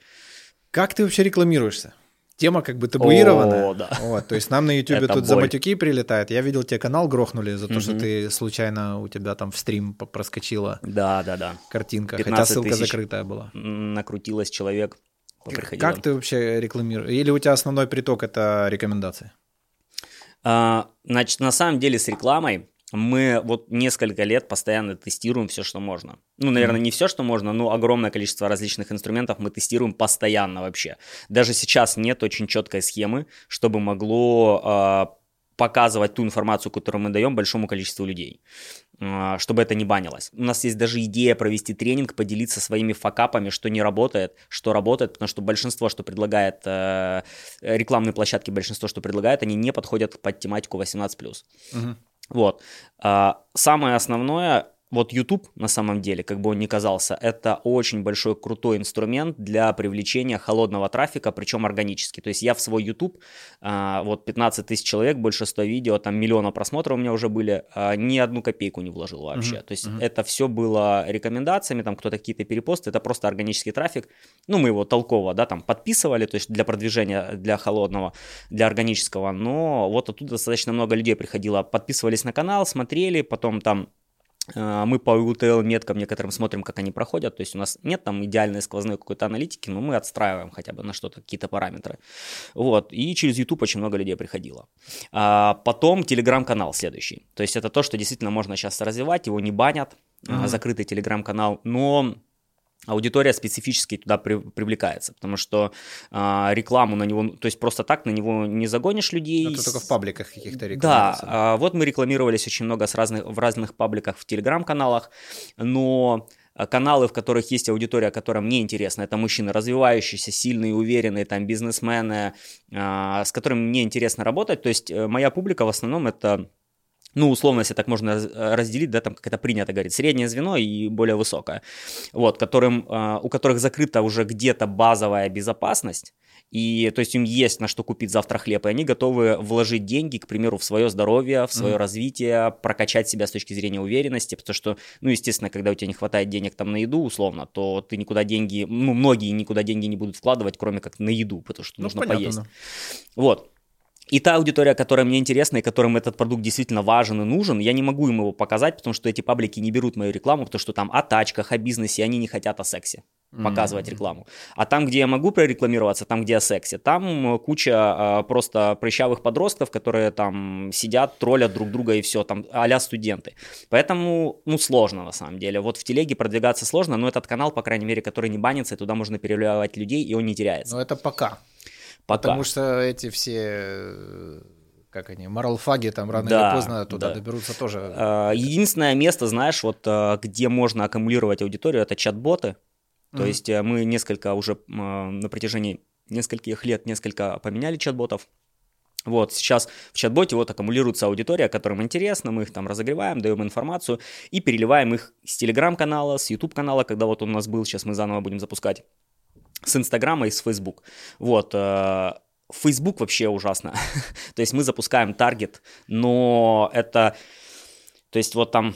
Как ты вообще рекламируешься? Тема как бы табуированная. О, да. Вот, то есть нам на YouTube тут боль. за матюки прилетает. Я видел, тебе канал грохнули за то, угу. что ты случайно у тебя там в стрим проскочила. Да, да, да. Картинка, хотя ссылка закрытая была. Накрутилась человек. Как ты вообще рекламируешь? Или у тебя основной приток это рекомендации? А, значит, на самом деле с рекламой мы вот несколько лет постоянно тестируем все, что можно. Ну, наверное, не все, что можно, но огромное количество различных инструментов мы тестируем постоянно вообще. Даже сейчас нет очень четкой схемы, чтобы могло э, показывать ту информацию, которую мы даем большому количеству людей, э, чтобы это не банилось. У нас есть даже идея провести тренинг, поделиться своими факапами, что не работает, что работает, потому что большинство, что предлагает э, рекламные площадки, большинство, что предлагают, они не подходят под тематику 18+. Угу. Вот. А, самое основное, вот YouTube на самом деле, как бы он ни казался, это очень большой крутой инструмент для привлечения холодного трафика, причем органически. То есть я в свой YouTube, а, вот 15 тысяч человек, больше 100 видео, там миллиона просмотров у меня уже были, а, ни одну копейку не вложил вообще. Uh-huh, То есть uh-huh. это все было рекомендациями, там кто-то какие-то перепосты, это просто органический трафик. Ну, мы его толково, да, там подписывали, то есть для продвижения, для холодного, для органического, но вот оттуда достаточно много людей приходило, подписывались на канал, смотрели, потом там мы по UTL меткам некоторым смотрим, как они проходят. То есть у нас нет там идеальной сквозной какой-то аналитики, но мы отстраиваем хотя бы на что-то, какие-то параметры. Вот. И через YouTube очень много людей приходило. А потом телеграм-канал следующий. То есть это то, что действительно можно сейчас развивать, его не банят. Mm-hmm. Закрытый телеграм-канал. Но аудитория специфически туда при, привлекается, потому что э, рекламу на него, то есть просто так на него не загонишь людей. Это только в пабликах каких-то рекламируется. Да, э, вот мы рекламировались очень много с разных, в разных пабликах, в телеграм-каналах, но каналы, в которых есть аудитория, которая мне интересна, это мужчины развивающиеся, сильные, уверенные, там, бизнесмены, э, с которыми мне интересно работать, то есть э, моя публика в основном это ну, условно, если так можно э, разделить, да, там, как это принято говорить, среднее звено и более высокое, вот, которым, э, у которых закрыта уже где-то базовая безопасность, и то есть им есть на что купить завтра хлеб, и они готовы вложить деньги, к примеру, в свое здоровье, в свое mm-hmm. развитие, прокачать себя с точки зрения уверенности, потому что, ну, естественно, когда у тебя не хватает денег там на еду, условно, то ты никуда деньги, ну, многие никуда деньги не будут вкладывать, кроме как на еду, потому что ну, нужно понятно, поесть. Да. Вот. И та аудитория, которая мне интересна и которым этот продукт действительно важен и нужен, я не могу им его показать, потому что эти паблики не берут мою рекламу, потому что там о тачках, о бизнесе, они не хотят о сексе показывать mm-hmm. рекламу. А там, где я могу прорекламироваться, там, где о сексе, там куча а, просто прыщавых подростков, которые там сидят, троллят друг друга и все, там а студенты. Поэтому, ну, сложно на самом деле. Вот в телеге продвигаться сложно, но этот канал, по крайней мере, который не банится, туда можно переливать людей, и он не теряется. Но это пока. Пока. Потому что эти все как они, моралфаги там рано да, или поздно туда да. доберутся тоже. А, единственное место, знаешь, вот а, где можно аккумулировать аудиторию, это чат-боты. То mm-hmm. есть э, мы несколько уже на протяжении нескольких лет несколько поменяли чат-ботов. Вот, сейчас в чат-боте вот аккумулируется аудитория, которым интересно, мы их там разогреваем, даем информацию и переливаем их с телеграм-канала, с YouTube канала, когда вот он у нас был, сейчас мы заново будем запускать с Инстаграма и с Фейсбук. Вот, э, вообще ужасно. то есть мы запускаем таргет, но это, то есть вот там,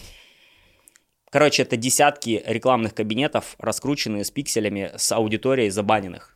короче, это десятки рекламных кабинетов, раскрученные с пикселями, с аудиторией забаненных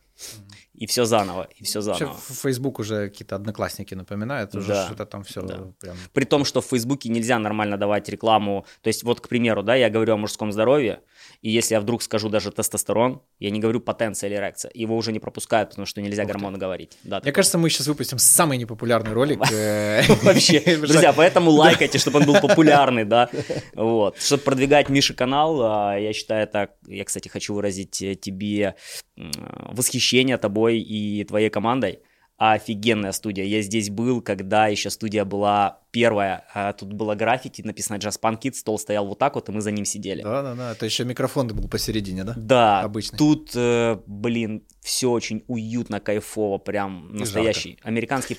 и все заново, и все заново. Вообще, в Facebook уже какие-то одноклассники напоминают, уже да. что-то там все да. прям... При том, что в Фейсбуке нельзя нормально давать рекламу, то есть вот, к примеру, да, я говорю о мужском здоровье, и если я вдруг скажу даже тестостерон, я не говорю потенция или эрекция, его уже не пропускают, потому что нельзя Ух гормоны ты. говорить. Да, Мне такое. кажется, мы сейчас выпустим самый непопулярный ролик. Э, Вообще, друзья, поэтому лайкайте, чтобы он был популярный, да, вот. Чтобы продвигать Миша канал, а, я считаю, это, я, кстати, хочу выразить э, тебе восхищение тобой и твоей командой. Офигенная студия. Я здесь был, когда еще студия была первая. А тут было граффити, написано Jazz Punk Kids, стол стоял вот так вот, и мы за ним сидели. Да-да-да, это еще микрофон был посередине, да? Да. Обычный. Тут, э, блин, все очень уютно, кайфово, прям настоящий. Американский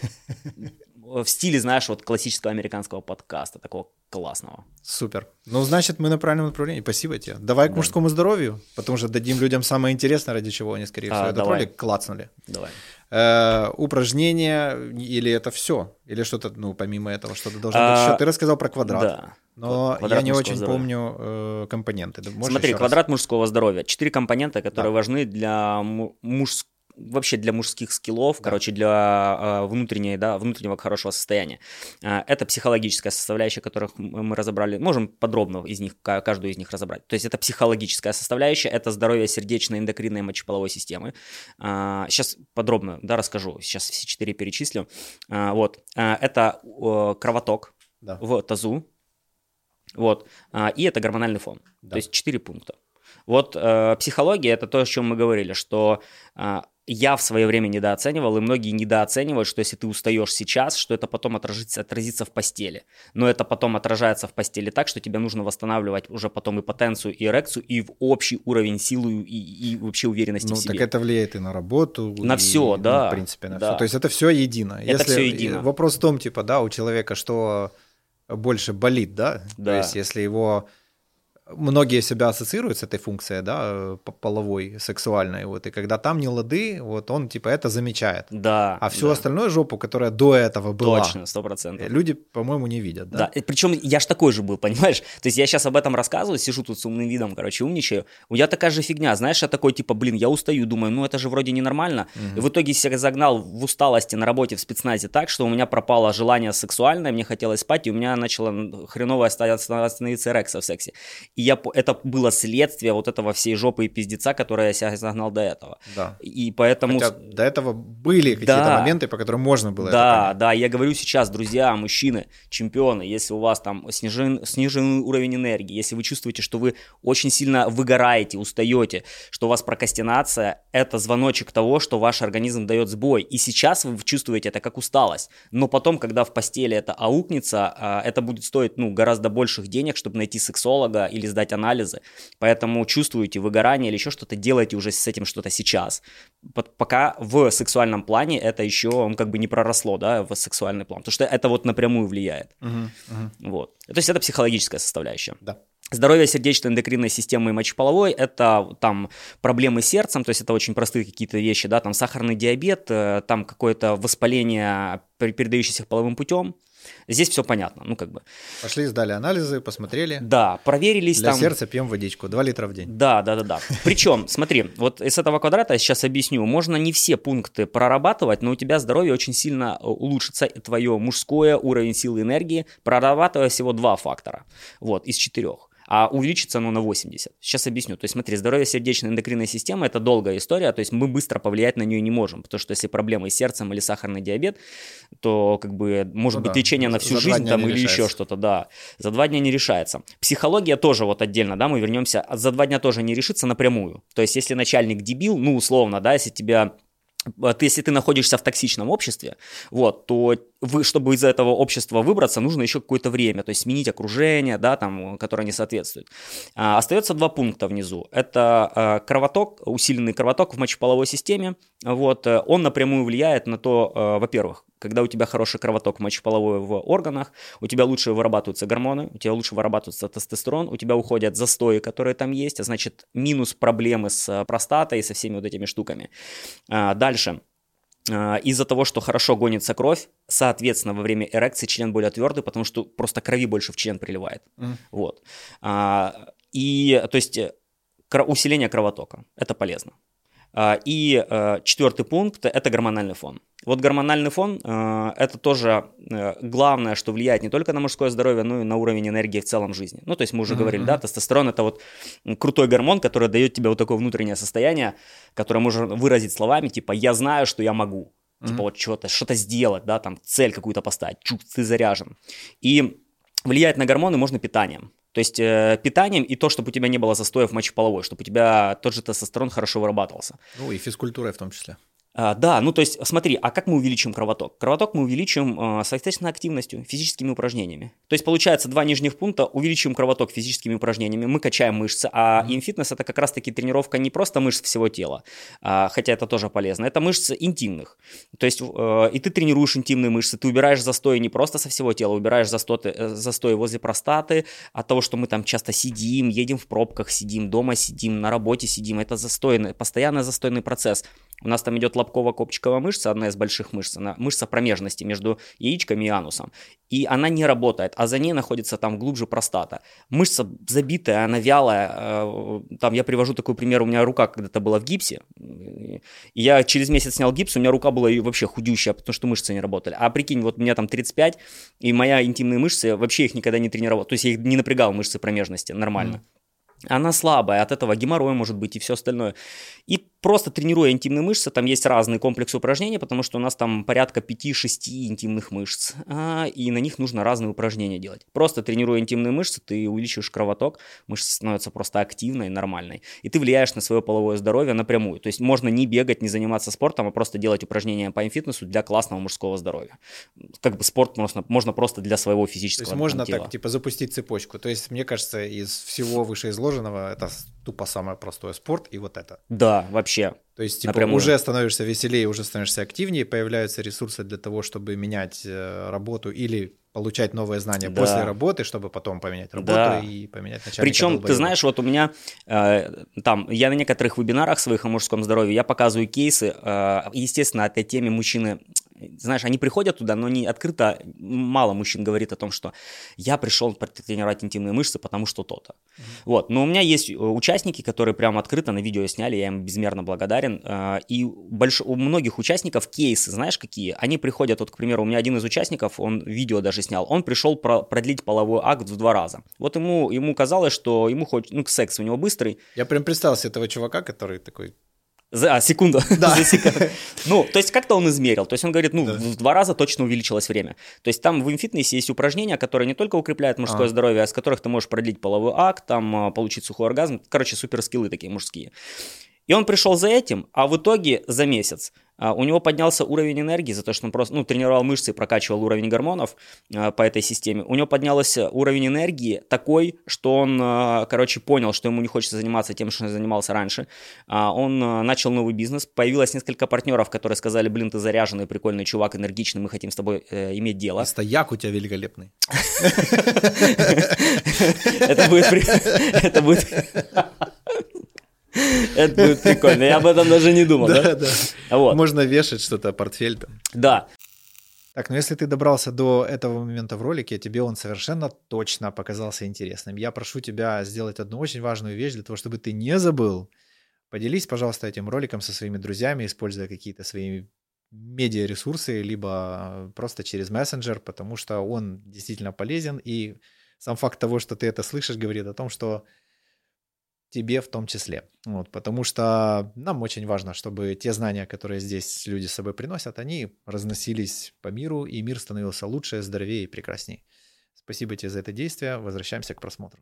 в стиле, знаешь, вот классического американского подкаста, такого классного. Супер. Ну, значит, мы на правильном направлении. Спасибо тебе. Давай да. к мужскому здоровью, потому что дадим людям самое интересное, ради чего они, скорее всего, а, этот давай. ролик клацнули. Давай. Э, упражнения или это все? Или что-то, ну, помимо этого, что-то должно а, быть еще? Ты рассказал про квадрат. Да. Но квадрат я не очень здоровья. помню э, компоненты. Можешь Смотри, квадрат раз? мужского здоровья. Четыре компонента, которые да. важны для мужского вообще для мужских скиллов, да. короче, для э, внутренней, да, внутреннего хорошего состояния. Э, это психологическая составляющая, которых мы разобрали. Можем подробно из них, каждую из них разобрать. То есть это психологическая составляющая, это здоровье сердечной, эндокринной, мочеполовой системы. Э, сейчас подробно, да, расскажу. Сейчас все четыре перечислю. Э, вот. Э, это э, кровоток да. в тазу. Вот. Э, и это гормональный фон. Да. То есть четыре пункта. Вот э, психология это то, о чем мы говорили, что э, я в свое время недооценивал, и многие недооценивают, что если ты устаешь сейчас, что это потом отразится, отразится в постели. Но это потом отражается в постели так, что тебе нужно восстанавливать уже потом и потенцию, и эрекцию, и в общий уровень силы и, и вообще уверенности ну, в себе. так это влияет и на работу. На и, все, да. Ну, в принципе, на да. все. То есть это все едино. Это если, все едино. Вопрос в том, типа, да, у человека что больше болит, да? да. То есть если его многие себя ассоциируют с этой функцией, да, половой, сексуальной, вот, и когда там не лады, вот он, типа, это замечает. Да. А всю да. остальную жопу, которая до этого была. Точно, сто процентов. Люди, по-моему, не видят, да? Да, причем я ж такой же был, понимаешь? То есть я сейчас об этом рассказываю, сижу тут с умным видом, короче, умничаю. У меня такая же фигня, знаешь, я такой, типа, блин, я устаю, думаю, ну это же вроде ненормально. Угу. И в итоге себя загнал в усталости на работе в спецназе так, что у меня пропало желание сексуальное, мне хотелось спать, и у меня начало хреново становиться эрекса в сексе. И я, это было следствие вот этого всей жопы и пиздеца, которое я себя загнал до этого. Да. И поэтому... Хотя до этого были какие-то да. моменты, по которым можно было Да, это да, я говорю сейчас, друзья, мужчины, чемпионы, если у вас там снижен, снижен уровень энергии, если вы чувствуете, что вы очень сильно выгораете, устаете, что у вас прокрастинация, это звоночек того, что ваш организм дает сбой. И сейчас вы чувствуете это как усталость. Но потом, когда в постели это аукнется, а, это будет стоить ну, гораздо больших денег, чтобы найти сексолога или сдать анализы. Поэтому чувствуете выгорание или еще что-то, делайте уже с этим что-то сейчас. Пока в сексуальном плане это еще как бы не проросло, да, в сексуальный план. Потому что это вот напрямую влияет. Угу, угу. Вот. То есть это психологическая составляющая. Да. Здоровье сердечно-эндокринной системы и мочеполовой – это там проблемы с сердцем, то есть это очень простые какие-то вещи, да, там сахарный диабет, э, там какое-то воспаление, передающееся половым путем, Здесь все понятно, ну как бы. Пошли, сдали анализы, посмотрели. Да, проверились Для там. сердца пьем водичку, 2 литра в день. Да, да, да, да. Причем, смотри, вот из этого квадрата я сейчас объясню, можно не все пункты прорабатывать, но у тебя здоровье очень сильно э, улучшится, твое мужское, уровень силы энергии, прорабатывая всего два фактора, вот, из четырех а увеличится оно на 80. Сейчас объясню. То есть смотри, здоровье сердечно-эндокринной системы – это долгая история, то есть мы быстро повлиять на нее не можем, потому что если проблемы с сердцем или сахарный диабет, то как бы может ну, быть да. лечение на всю за жизнь там или решается. еще что-то, да. За два дня не решается. Психология тоже вот отдельно, да, мы вернемся, за два дня тоже не решится напрямую. То есть если начальник дебил, ну условно, да, если тебя если ты находишься в токсичном обществе, вот, то вы, чтобы из этого общества выбраться, нужно еще какое-то время, то есть сменить окружение, да, там, которое не соответствует. А, остается два пункта внизу. Это а, кровоток, усиленный кровоток в мочеполовой системе. Вот, э, он напрямую влияет на то, а, во-первых, когда у тебя хороший кровоток мочеполовой в органах, у тебя лучше вырабатываются гормоны, у тебя лучше вырабатывается тестостерон, у тебя уходят застои, которые там есть, а значит минус проблемы с простатой и со всеми вот этими штуками. А, дальше. А, из-за того, что хорошо гонится кровь, соответственно, во время эрекции член более твердый, потому что просто крови больше в член приливает. Mm. Вот. А, и, то есть, э, усиление кровотока. Это полезно. А, и э, четвертый пункт – это гормональный фон. Вот гормональный фон э, – это тоже э, главное, что влияет не только на мужское здоровье, но и на уровень энергии в целом жизни. Ну, то есть мы уже mm-hmm. говорили, да, тестостерон – это вот крутой гормон, который дает тебе вот такое внутреннее состояние, которое можно выразить словами, типа «я знаю, что я могу». Mm-hmm. Типа вот что-то, что-то сделать, да, там цель какую-то поставить, чук, ты заряжен. И влиять на гормоны можно питанием. То есть э, питанием и то, чтобы у тебя не было застоя в мочеполовой, чтобы у тебя тот же тестостерон хорошо вырабатывался. Ну и физкультурой в том числе. А, да, ну то есть смотри, а как мы увеличим кровоток? Кровоток мы увеличим, а, соответственно, активностью, физическими упражнениями. То есть получается два нижних пункта, увеличим кровоток физическими упражнениями, мы качаем мышцы, а инфитнес это как раз-таки тренировка не просто мышц всего тела, а, хотя это тоже полезно, это мышцы интимных. То есть э, и ты тренируешь интимные мышцы, ты убираешь застои не просто со всего тела, убираешь застои, э, застои возле простаты, от того, что мы там часто сидим, едем в пробках, сидим, дома сидим, на работе сидим, это застойный, постоянно застойный процесс. У нас там идет лобково-копчиковая мышца, одна из больших мышц, она мышца промежности между яичками и анусом. И она не работает, а за ней находится там глубже простата. Мышца забитая, она вялая. Э, там я привожу такой пример, у меня рука когда-то была в гипсе. И я через месяц снял гипс, у меня рука была вообще худющая, потому что мышцы не работали. А прикинь, вот у меня там 35, и моя интимные мышцы, вообще их никогда не тренировал. То есть я их не напрягал мышцы промежности нормально. Mm она слабая, от этого геморрой может быть и все остальное. И просто тренируя интимные мышцы, там есть разный комплекс упражнений, потому что у нас там порядка 5-6 интимных мышц, а, и на них нужно разные упражнения делать. Просто тренируя интимные мышцы, ты увеличиваешь кровоток, мышца становится просто активной, нормальной, и ты влияешь на свое половое здоровье напрямую. То есть можно не бегать, не заниматься спортом, а просто делать упражнения по фитнесу для классного мужского здоровья. Как бы спорт можно, можно просто для своего физического То есть можно тела. так, типа, запустить цепочку. То есть, мне кажется, из всего вышеизложенного это тупо самое простое спорт и вот это. Да, вообще. То есть, типа, Напрямую. уже становишься веселее, уже становишься активнее, появляются ресурсы для того, чтобы менять э, работу или получать новые знания да. после работы, чтобы потом поменять работу да. и поменять начальника. Причем, ты знаешь, вот у меня э, там, я на некоторых вебинарах своих о мужском здоровье, я показываю кейсы, э, естественно, этой теме мужчины знаешь, они приходят туда, но не открыто, мало мужчин говорит о том, что я пришел тренировать интимные мышцы, потому что то-то. Mm-hmm. Вот, но у меня есть э, участники, которые прямо открыто на видео сняли, я им безмерно благодарен, э, и больш... у многих участников кейсы, знаешь, какие? Они приходят, вот, к примеру, у меня один из участников, он видео даже снял, он пришел про- продлить половой акт в два раза. Вот ему, ему казалось, что ему хоть, ну, секс у него быстрый. Я прям представил себе этого чувака, который такой за, а, секунду. Да. За секунду. Ну, то есть как-то он измерил. То есть он говорит, ну, да. в два раза точно увеличилось время. То есть там в инфитнесе есть упражнения, которые не только укрепляют мужское а. здоровье, а с которых ты можешь продлить половой акт, там, а, получить сухой оргазм. Короче, супер скиллы такие мужские. И он пришел за этим, а в итоге за месяц у него поднялся уровень энергии за то, что он просто ну, тренировал мышцы и прокачивал уровень гормонов а, по этой системе. У него поднялся уровень энергии такой, что он, а, короче, понял, что ему не хочется заниматься тем, что он занимался раньше. Он начал новый бизнес. Появилось несколько партнеров, которые сказали, блин, ты заряженный, прикольный чувак, энергичный, мы хотим с тобой э, иметь дело. И стояк у тебя великолепный. Это будет... Это будет... Это будет прикольно. Я об этом даже не думал, да? Да, Вот. Можно вешать что-то, портфель там. Да. Так, ну если ты добрался до этого момента в ролике, тебе он совершенно точно показался интересным. Я прошу тебя сделать одну очень важную вещь для того, чтобы ты не забыл. Поделись, пожалуйста, этим роликом со своими друзьями, используя какие-то свои медиаресурсы, либо просто через мессенджер, потому что он действительно полезен, и сам факт того, что ты это слышишь, говорит о том, что тебе в том числе. Вот, потому что нам очень важно, чтобы те знания, которые здесь люди с собой приносят, они разносились по миру, и мир становился лучше, здоровее и прекраснее. Спасибо тебе за это действие. Возвращаемся к просмотру.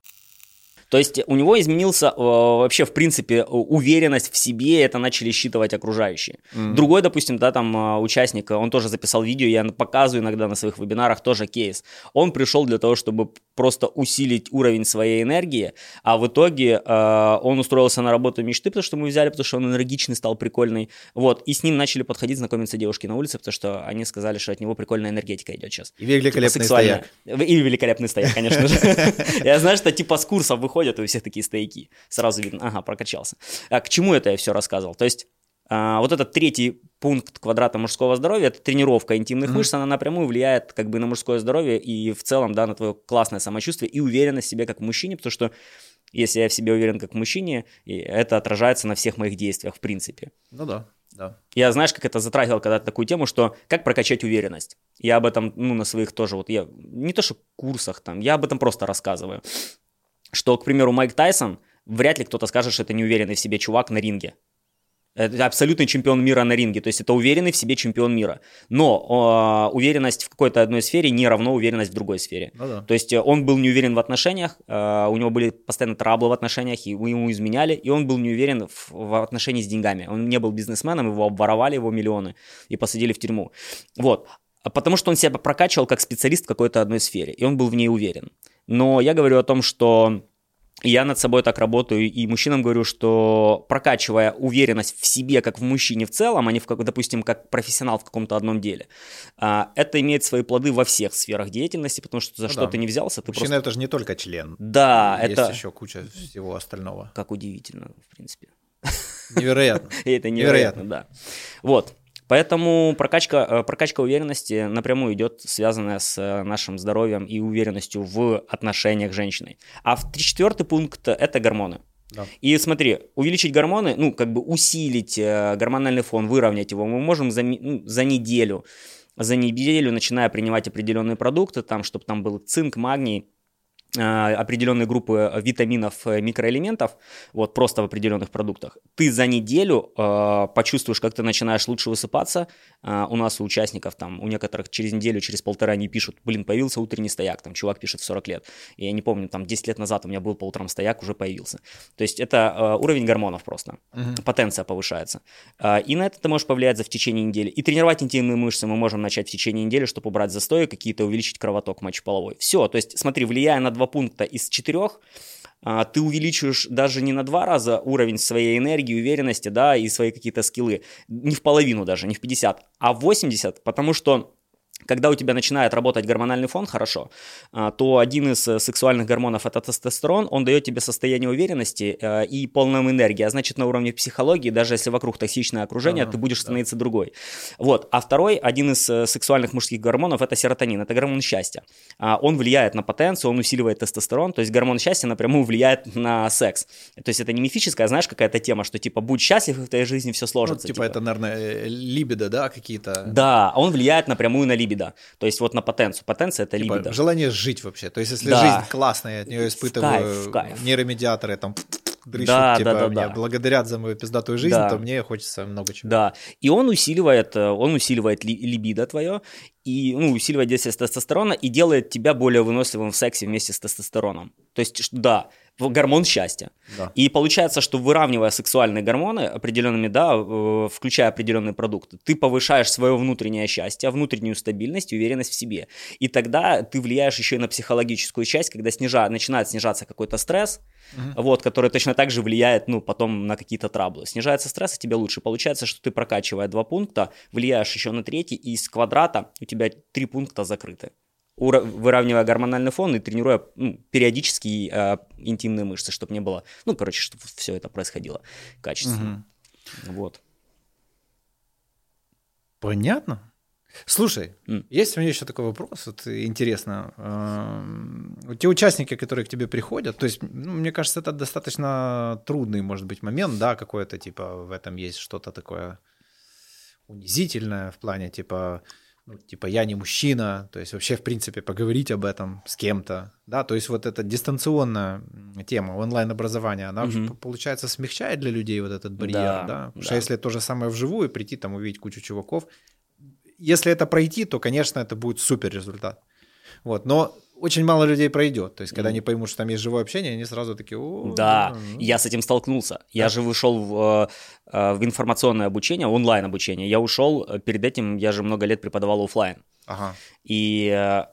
То есть у него изменился э, вообще, в принципе, уверенность в себе, это начали считывать окружающие. Mm-hmm. Другой, допустим, да, там э, участник, он тоже записал видео, я показываю иногда на своих вебинарах тоже кейс. Он пришел для того, чтобы просто усилить уровень своей энергии, а в итоге э, он устроился на работу мечты, потому что мы взяли, потому что он энергичный, стал прикольный. Вот, и с ним начали подходить, знакомиться девушки на улице, потому что они сказали, что от него прикольная энергетика идет сейчас. И великолепный типа стояк. И великолепный стояк, конечно же. Я знаю, что типа с курсов выходит ходят, и у всех такие стояки. Сразу видно, ага, прокачался. А к чему это я все рассказывал? То есть а, вот этот третий пункт квадрата мужского здоровья, это тренировка интимных mm-hmm. мышц, она напрямую влияет как бы на мужское здоровье и в целом, да, на твое классное самочувствие и уверенность в себе как в мужчине, потому что если я в себе уверен как в мужчине, это отражается на всех моих действиях в принципе. Ну да. Да. Я, знаешь, как это затрагивал когда-то такую тему, что как прокачать уверенность. Я об этом, ну, на своих тоже, вот я, не то что курсах там, я об этом просто рассказываю что, к примеру, Майк Тайсон, вряд ли кто-то скажет, что это неуверенный в себе чувак на ринге. Это абсолютный чемпион мира на ринге, то есть это уверенный в себе чемпион мира. Но э, уверенность в какой-то одной сфере не равно уверенность в другой сфере. Ну, да. То есть э, он был не уверен в отношениях, э, у него были постоянно траблы в отношениях, и ему изменяли, и он был не уверен в, в отношении с деньгами. Он не был бизнесменом, его обворовали, его миллионы, и посадили в тюрьму. Вот. Потому что он себя прокачивал как специалист в какой-то одной сфере, и он был в ней уверен. Но я говорю о том, что я над собой так работаю, и мужчинам говорю, что прокачивая уверенность в себе, как в мужчине в целом, а не, в, как, допустим, как профессионал в каком-то одном деле, а, это имеет свои плоды во всех сферах деятельности, потому что за ну, что да. ты не взялся, ты Мужчина просто... это же не только член. Да, Есть это... еще куча всего остального. Как удивительно, в принципе. Невероятно. Это невероятно, да. Вот. Поэтому прокачка, э, прокачка уверенности напрямую идет, связанная с э, нашим здоровьем и уверенностью в отношениях с женщиной. А в четвертый пункт – это гормоны. Да. И смотри, увеличить гормоны, ну, как бы усилить э, гормональный фон, выровнять его, мы можем за, ну, за неделю. За неделю, начиная принимать определенные продукты, там, чтобы там был цинк, магний, Э, определенные группы витаминов, э, микроэлементов, вот просто в определенных продуктах, ты за неделю э, почувствуешь, как ты начинаешь лучше высыпаться. Э, у нас у участников там, у некоторых через неделю, через полтора они пишут, блин, появился утренний стояк, там чувак пишет в 40 лет. Я не помню, там 10 лет назад у меня был по утрам стояк, уже появился. То есть это э, уровень гормонов просто, угу. потенция повышается. Э, и на это ты можешь повлиять за в течение недели. И тренировать интимные мышцы мы можем начать в течение недели, чтобы убрать застои какие-то, увеличить кровоток мочеполовой. Все, то есть смотри, влияя на два два пункта из четырех, а, ты увеличиваешь даже не на два раза уровень своей энергии, уверенности, да, и свои какие-то скиллы, не в половину даже, не в 50, а в 80, потому что когда у тебя начинает работать гормональный фон хорошо, а, то один из э, сексуальных гормонов это тестостерон, он дает тебе состояние уверенности э, и полной энергии, а значит на уровне психологии, даже если вокруг токсичное окружение, ага, ты будешь становиться да. другой. Вот. А второй, один из э, сексуальных мужских гормонов это серотонин, это гормон счастья. А, он влияет на потенцию, он усиливает тестостерон, то есть гормон счастья напрямую влияет на секс. То есть это не мифическая, знаешь, какая-то тема, что типа будь счастлив, и в твоей жизни все сложится. Ну, типа, типа это, наверное, либидо, да, какие-то? Да, он влияет напрямую на либидо либидо. То есть вот на потенцию. Потенция это типа, либидо. Желание жить вообще. То есть если да. жизнь классная, от нее испытываю в кайф, в кайф. нейромедиаторы, там дрыщут, да, типа, да, да, меня да. благодарят за мою пиздатую жизнь, да. то мне хочется много чего. Да, и он усиливает, э, он усиливает ли, либидо твое, и, ну, усиливает действие тестостерона и делает тебя более выносливым в сексе вместе с тестостероном. То есть, да, гормон счастья. Да. И получается, что выравнивая сексуальные гормоны определенными, да, э, включая определенные продукты, ты повышаешь свое внутреннее счастье, внутреннюю стабильность уверенность в себе. И тогда ты влияешь еще и на психологическую часть, когда снижа, начинает снижаться какой-то стресс, угу. вот, который точно так же влияет, ну, потом на какие-то траблы. Снижается стресс, и тебе лучше. Получается, что ты прокачивая два пункта, влияешь еще на третий, и из квадрата у тебя три пункта закрыты выравнивая гормональный фон и тренируя ну, периодически э, интимные мышцы, чтобы не было, ну, короче, чтобы все это происходило качественно. Угу. Вот. Понятно. Слушай, mm. есть у меня еще такой вопрос, вот интересно. Э, те участники, которые к тебе приходят, то есть, ну, мне кажется, это достаточно трудный, может быть, момент, да, какое-то, типа, в этом есть что-то такое унизительное в плане, типа, ну, типа я не мужчина, то есть вообще в принципе поговорить об этом с кем-то, да, то есть вот эта дистанционная тема онлайн-образования, она угу. получается смягчает для людей вот этот барьер, да, да? потому да. что если то же самое вживую прийти там увидеть кучу чуваков, если это пройти, то, конечно, это будет супер результат, вот, но очень мало людей пройдет. То есть, когда они поймут, что там есть живое общение, они сразу такие... О, да, да, я с этим столкнулся. Да. Я же вышел в, э, в информационное обучение, онлайн обучение. Я ушел, э, перед этим я же много лет преподавал офлайн. Ага. И э,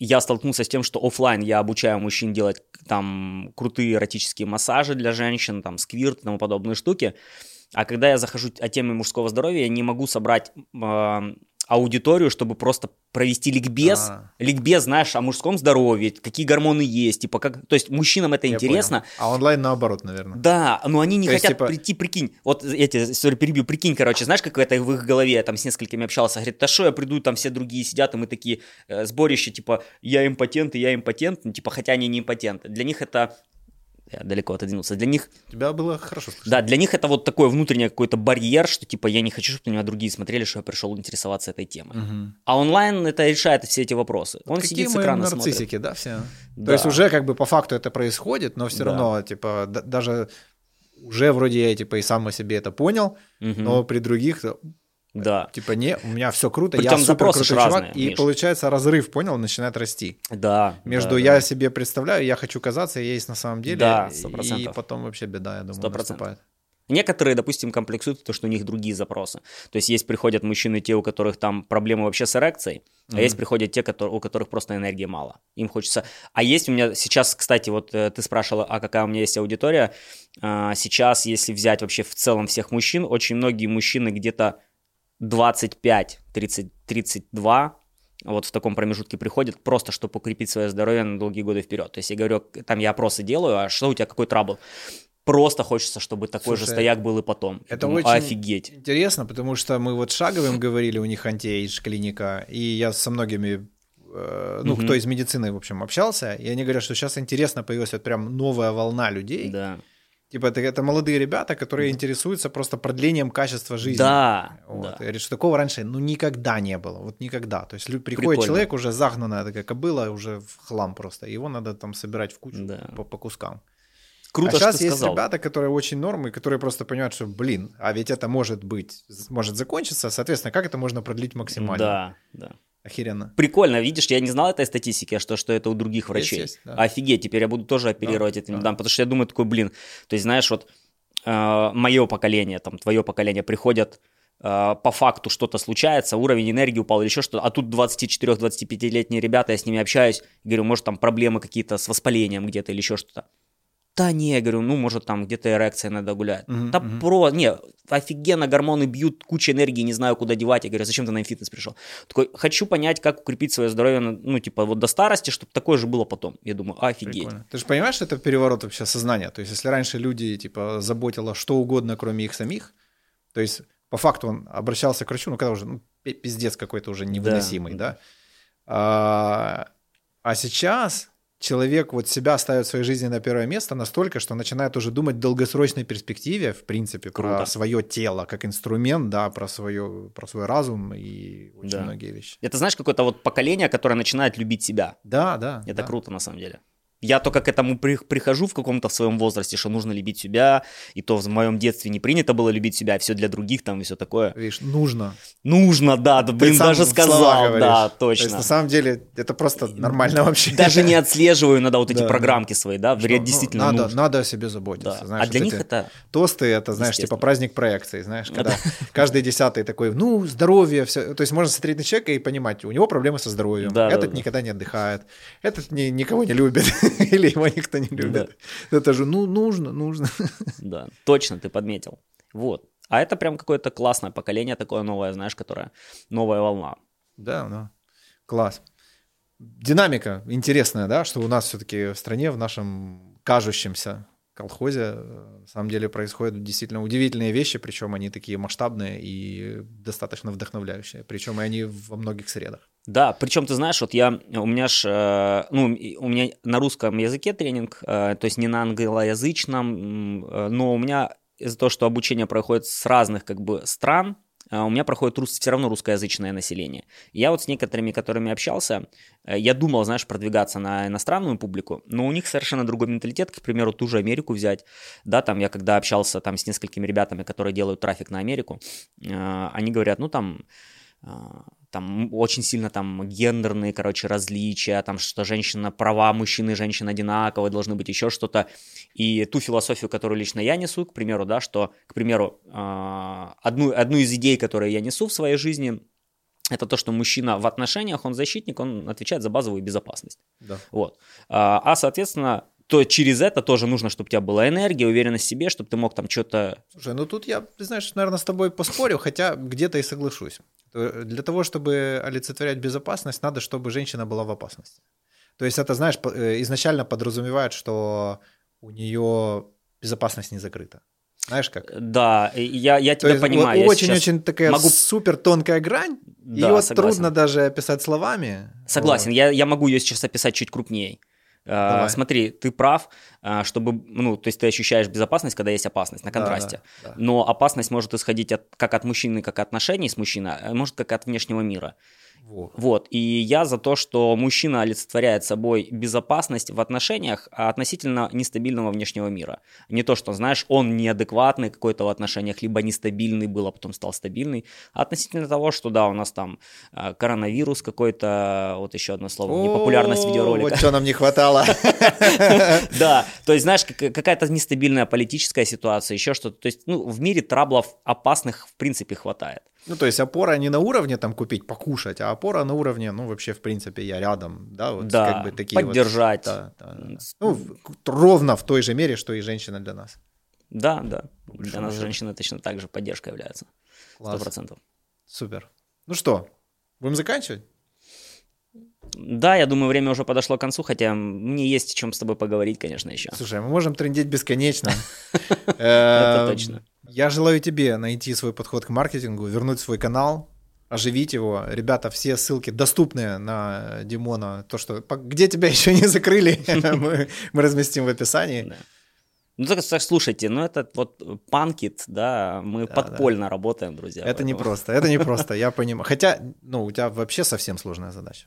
я столкнулся с тем, что офлайн я обучаю мужчин делать там крутые эротические массажи для женщин, там сквирт и тому подобные штуки. А когда я захожу о теме мужского здоровья, я не могу собрать аудиторию, чтобы просто провести ликбез. А-а-а. Ликбез, знаешь, о мужском здоровье, какие гормоны есть, типа как... То есть мужчинам это Я интересно. Понял. А онлайн наоборот, наверное. Да, но они не То хотят есть, типа... прийти, прикинь. Вот эти, сори, перебью, прикинь, короче, знаешь, как это в их голове, я там с несколькими общался, говорит, да что я приду, там все другие сидят, и мы такие э, сборища, типа, я импотент, и я импотент, ну, типа, хотя они не импотенты. Для них это я далеко отодвинулся. Для них... Тебя было хорошо слышно. Да, для них это вот такой внутренний какой-то барьер, что типа я не хочу, чтобы на меня другие смотрели, что я пришел интересоваться этой темой. Угу. А онлайн это решает все эти вопросы. Вот Он сидит с экрана нарциссики, смотрит. да, все? Да. То есть уже как бы по факту это происходит, но все да. равно типа даже уже вроде я типа и сам о себе это понял, угу. но при других да. Типа, не, у меня все круто, Притом я супер крутой чувак, разные, и Миш. получается разрыв, понял, начинает расти. Да. Между да, я да. себе представляю, я хочу казаться, я есть на самом деле, да, 100%. и потом вообще беда, я думаю, 100%. наступает. Некоторые, допустим, комплексуют, то, что у них другие запросы. То есть есть приходят мужчины, те, у которых там проблемы вообще с эрекцией, mm-hmm. а есть приходят те, которые, у которых просто энергии мало. Им хочется... А есть у меня сейчас, кстати, вот э, ты спрашивала, а какая у меня есть аудитория. А, сейчас, если взять вообще в целом всех мужчин, очень многие мужчины где-то 25, 30, 32 вот в таком промежутке приходят просто, чтобы укрепить свое здоровье на долгие годы вперед. То есть я говорю, там я опросы делаю, а что у тебя, какой трабл? Просто хочется, чтобы такой Слушай, же стояк был и потом. Это думаю, очень офигеть. интересно, потому что мы вот Шаговым говорили, у них антиэйдж клиника, и я со многими э, ну, угу. кто из медицины, в общем, общался, и они говорят, что сейчас интересно появилась вот прям новая волна людей, да. Типа это, это молодые ребята, которые интересуются просто продлением качества жизни. Да. Вот. да. И говорит, что такого раньше ну никогда не было. Вот никогда. То есть приходит Прикольно. человек уже загнанная такая кобыла, уже в хлам просто. Его надо там собирать в кучу да. по, по кускам. Круто, а сейчас что есть сказал. ребята, которые очень нормы, которые просто понимают, что, блин, а ведь это может быть, может закончиться, соответственно, как это можно продлить максимально? Да, да. Охеренно. Прикольно, видишь, я не знал этой статистики, а что, что это у других врачей. Есть, есть, да. Офигеть, теперь я буду тоже оперировать да, этим, да. да. потому что я думаю такой, блин, то есть знаешь, вот э, мое поколение, там, твое поколение приходят э, по факту что-то случается, уровень энергии упал или еще что-то, а тут 24-25-летние ребята, я с ними общаюсь, говорю, может там проблемы какие-то с воспалением где-то или еще что-то. Да не, я говорю, ну, может, там где-то эрекция надо гулять. Мгм, да про, не, офигенно гормоны бьют, куча энергии, не знаю, куда девать. Я говорю, зачем ты на фитнес пришел? Такой, хочу понять, как укрепить свое здоровье, ну, типа, вот до старости, чтобы такое же было потом. Я думаю, офигеть. Прикольно. Ты же понимаешь, что это переворот вообще сознания. То есть, если раньше люди, типа, заботило что угодно, кроме их самих, то есть, по факту он обращался к врачу, ну, когда уже, ну, пи- пиздец какой-то уже невыносимый, да. А, а сейчас человек вот себя ставит в своей жизни на первое место настолько, что начинает уже думать в долгосрочной перспективе, в принципе, про Круто. свое тело как инструмент, да, про, свое, про свой разум и очень Да. многие вещи. Это, знаешь, какое-то вот поколение, которое начинает любить себя. Да, да. Это да. круто, на самом деле. Я только к этому при- прихожу в каком-то своем возрасте, что нужно любить себя, и то в моем детстве не принято было любить себя, а все для других там и все такое. Видишь, нужно. Нужно, да, да блин, даже сказал, да, То есть, точно. на самом деле, это просто нормально вообще. Даже не отслеживаю иногда вот эти Да, программки свои, да, Что, вред ну, действительно надо, нужно. надо о себе заботиться. Да. Знаешь, а для вот них это тосты, это, знаешь, типа праздник проекции, знаешь, когда каждый десятый такой, ну, здоровье, все. То есть можно смотреть на человека и понимать, у него проблемы со здоровьем, этот да. никогда не отдыхает, этот ни- никого не любит, или его никто не любит. Это же, ну, нужно, нужно. Да, точно, ты подметил. Вот. А это прям какое-то классное поколение такое новое, знаешь, которое новая волна. Да, да. Класс. Динамика интересная, да, что у нас все-таки в стране, в нашем кажущемся колхозе, э, на самом деле происходят действительно удивительные вещи, причем они такие масштабные и достаточно вдохновляющие, причем и они во многих средах. Да, причем ты знаешь, вот я, у меня ж, э, ну, у меня на русском языке тренинг, э, то есть не на англоязычном, э, но у меня из-за того, что обучение проходит с разных как бы стран, у меня проходит рус, все равно русскоязычное население. Я вот с некоторыми, которыми общался, я думал, знаешь, продвигаться на иностранную публику, но у них совершенно другой менталитет, к примеру, ту же Америку взять, да, там я когда общался там с несколькими ребятами, которые делают трафик на Америку, они говорят, ну там там очень сильно там гендерные, короче, различия, там что женщина, права мужчины и женщин одинаковые, должны быть еще что-то. И ту философию, которую лично я несу, к примеру, да, что, к примеру, а, одну, одну из идей, которые я несу в своей жизни, это то, что мужчина в отношениях, он защитник, он отвечает за базовую безопасность. Да. Вот. А, а, соответственно, то через это тоже нужно, чтобы у тебя была энергия, уверенность в себе, чтобы ты мог там что-то... Слушай, ну тут я, знаешь, наверное, с тобой поспорю, хотя где-то и соглашусь. То- Для того, чтобы олицетворять безопасность, надо, чтобы женщина была в опасности. То есть это, знаешь, э, изначально подразумевает, что у нее безопасность не закрыта. Знаешь как? Да, я, я То тебя есть понимаю. очень-очень такая могу- супер тонкая грань, Да, ее согласен. трудно даже описать словами. Согласен, Вот. я, я могу ее сейчас описать чуть крупнее. А, Давай. Смотри, ты прав, а, чтобы, ну, то есть ты ощущаешь безопасность, когда есть опасность на Да, контрасте. да, да. Но опасность может исходить от, как от мужчины, как от отношений с мужчиной, а может как от внешнего мира. Во. Вот, и я за то, что мужчина олицетворяет собой безопасность в отношениях а относительно нестабильного внешнего мира. Не то, что, знаешь, он неадекватный какой-то в отношениях, либо нестабильный был, а потом стал стабильный, а относительно того, что, да, у нас там а, коронавирус какой-то, вот еще одно слово, непопулярность видеоролика. Вот что нам не хватало. Да, то есть, знаешь, как- какая-то нестабильная политическая ситуация, еще что-то. То есть, ну, в мире траблов опасных, в принципе, хватает. Ну, то есть опора не на уровне там купить, покушать, а опора на уровне, ну, вообще, в принципе, я рядом, да, вот Да, как бы такие вот- поддержать. да, да, да. Ну, ровно в той же мере, что и женщина для нас. Да, да. Для большому нас счету. женщины точно так же поддержка является. Сто процентов. Супер. Ну что, будем заканчивать? Да, я думаю, время уже подошло к концу, хотя мне есть о чем с тобой поговорить, конечно, еще. Слушай, мы можем трендеть бесконечно. Это Эм, точно. Я желаю тебе найти свой подход к маркетингу, вернуть свой канал, оживить его. Ребята, все ссылки доступны на Димона. То, что где тебя еще не закрыли, мы, мы разместим в описании. Да. Ну, так, слушайте, ну это вот панкит, да, мы Да, подпольно работаем, друзья. Это не поэтому- просто, это не просто, я понимаю. Хотя, ну, у тебя вообще совсем сложная задача.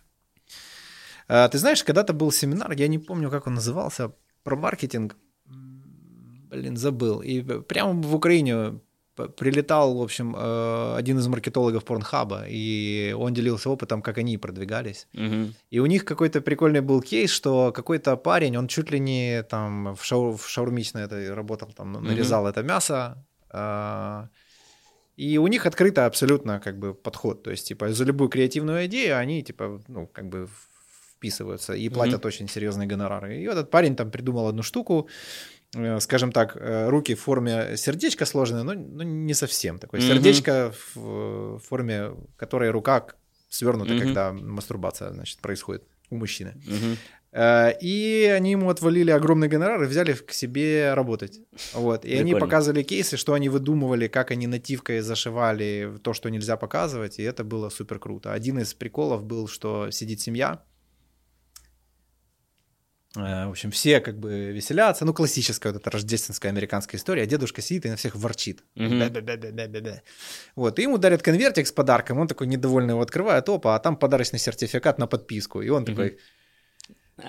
А, Ты знаешь, когда-то был семинар, я не помню, как он назывался, про маркетинг. Блин, забыл. И прямо в Украине прилетал, в общем, э, один из маркетологов Порнхаба, и он делился опытом, как они продвигались. Мгм. И у них какой-то прикольный был кейс, что какой-то парень, он чуть ли не там в, шау, в шаурмичной этой работал, там нарезал это мясо. а, и у них открыто абсолютно как бы подход. То есть, типа, за любую креативную идею они, типа, ну, как бы вписываются и платят очень серьезные гонорары. И этот парень там придумал одну штуку, э, скажем так, э, руки в форме сердечка сложенные, но, но не совсем. Такое Мгм. сердечко в э, форме, которой рука свернута, Мгм. когда мастурбация, значит, происходит у мужчины. Э, И они ему отвалили огромный гонорар и взяли к себе работать. Вот. И они Прикольно. показывали кейсы, что они выдумывали, как они нативкой зашивали то, что нельзя показывать, и это было супер круто. Один из приколов был, что сидит семья, Э, В общем, все как бы веселятся. Ну, классическая вот эта рождественская американская история. А дедушка сидит и на всех ворчит. Вот, и ему дарят конвертик с подарком. Он такой недовольный его открывает. Опа, а там подарочный сертификат на подписку. И он такой,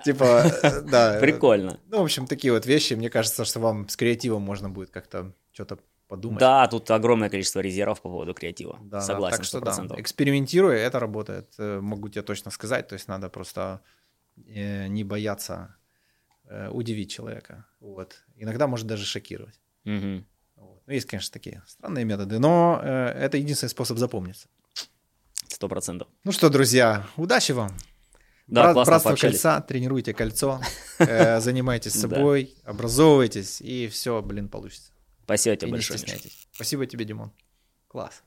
Типа, э, да. Прикольно. Ну, в общем, такие вот вещи. Мне кажется, что вам с креативом можно будет как-то что-то подумать. Да, тут огромное количество резервов по поводу креатива. Да, да, Согласен, так что да, 100%. экспериментируя, это работает. Э, Могу тебе точно сказать. То есть надо просто э, не бояться э, удивить человека. Вот. Иногда может даже шокировать. Мгм. Вот. Ну, есть, конечно, такие странные методы, но э, это единственный способ запомниться. Сто процентов. Ну что, друзья, удачи вам. Да, Бра- классно Братство пообщались. кольца, тренируйте кольцо, э, занимайтесь Да. собой, образовывайтесь, и все, блин, получится. Спасибо И тебе не большое. Миша. стесняйтесь. Спасибо тебе, Димон. Класс.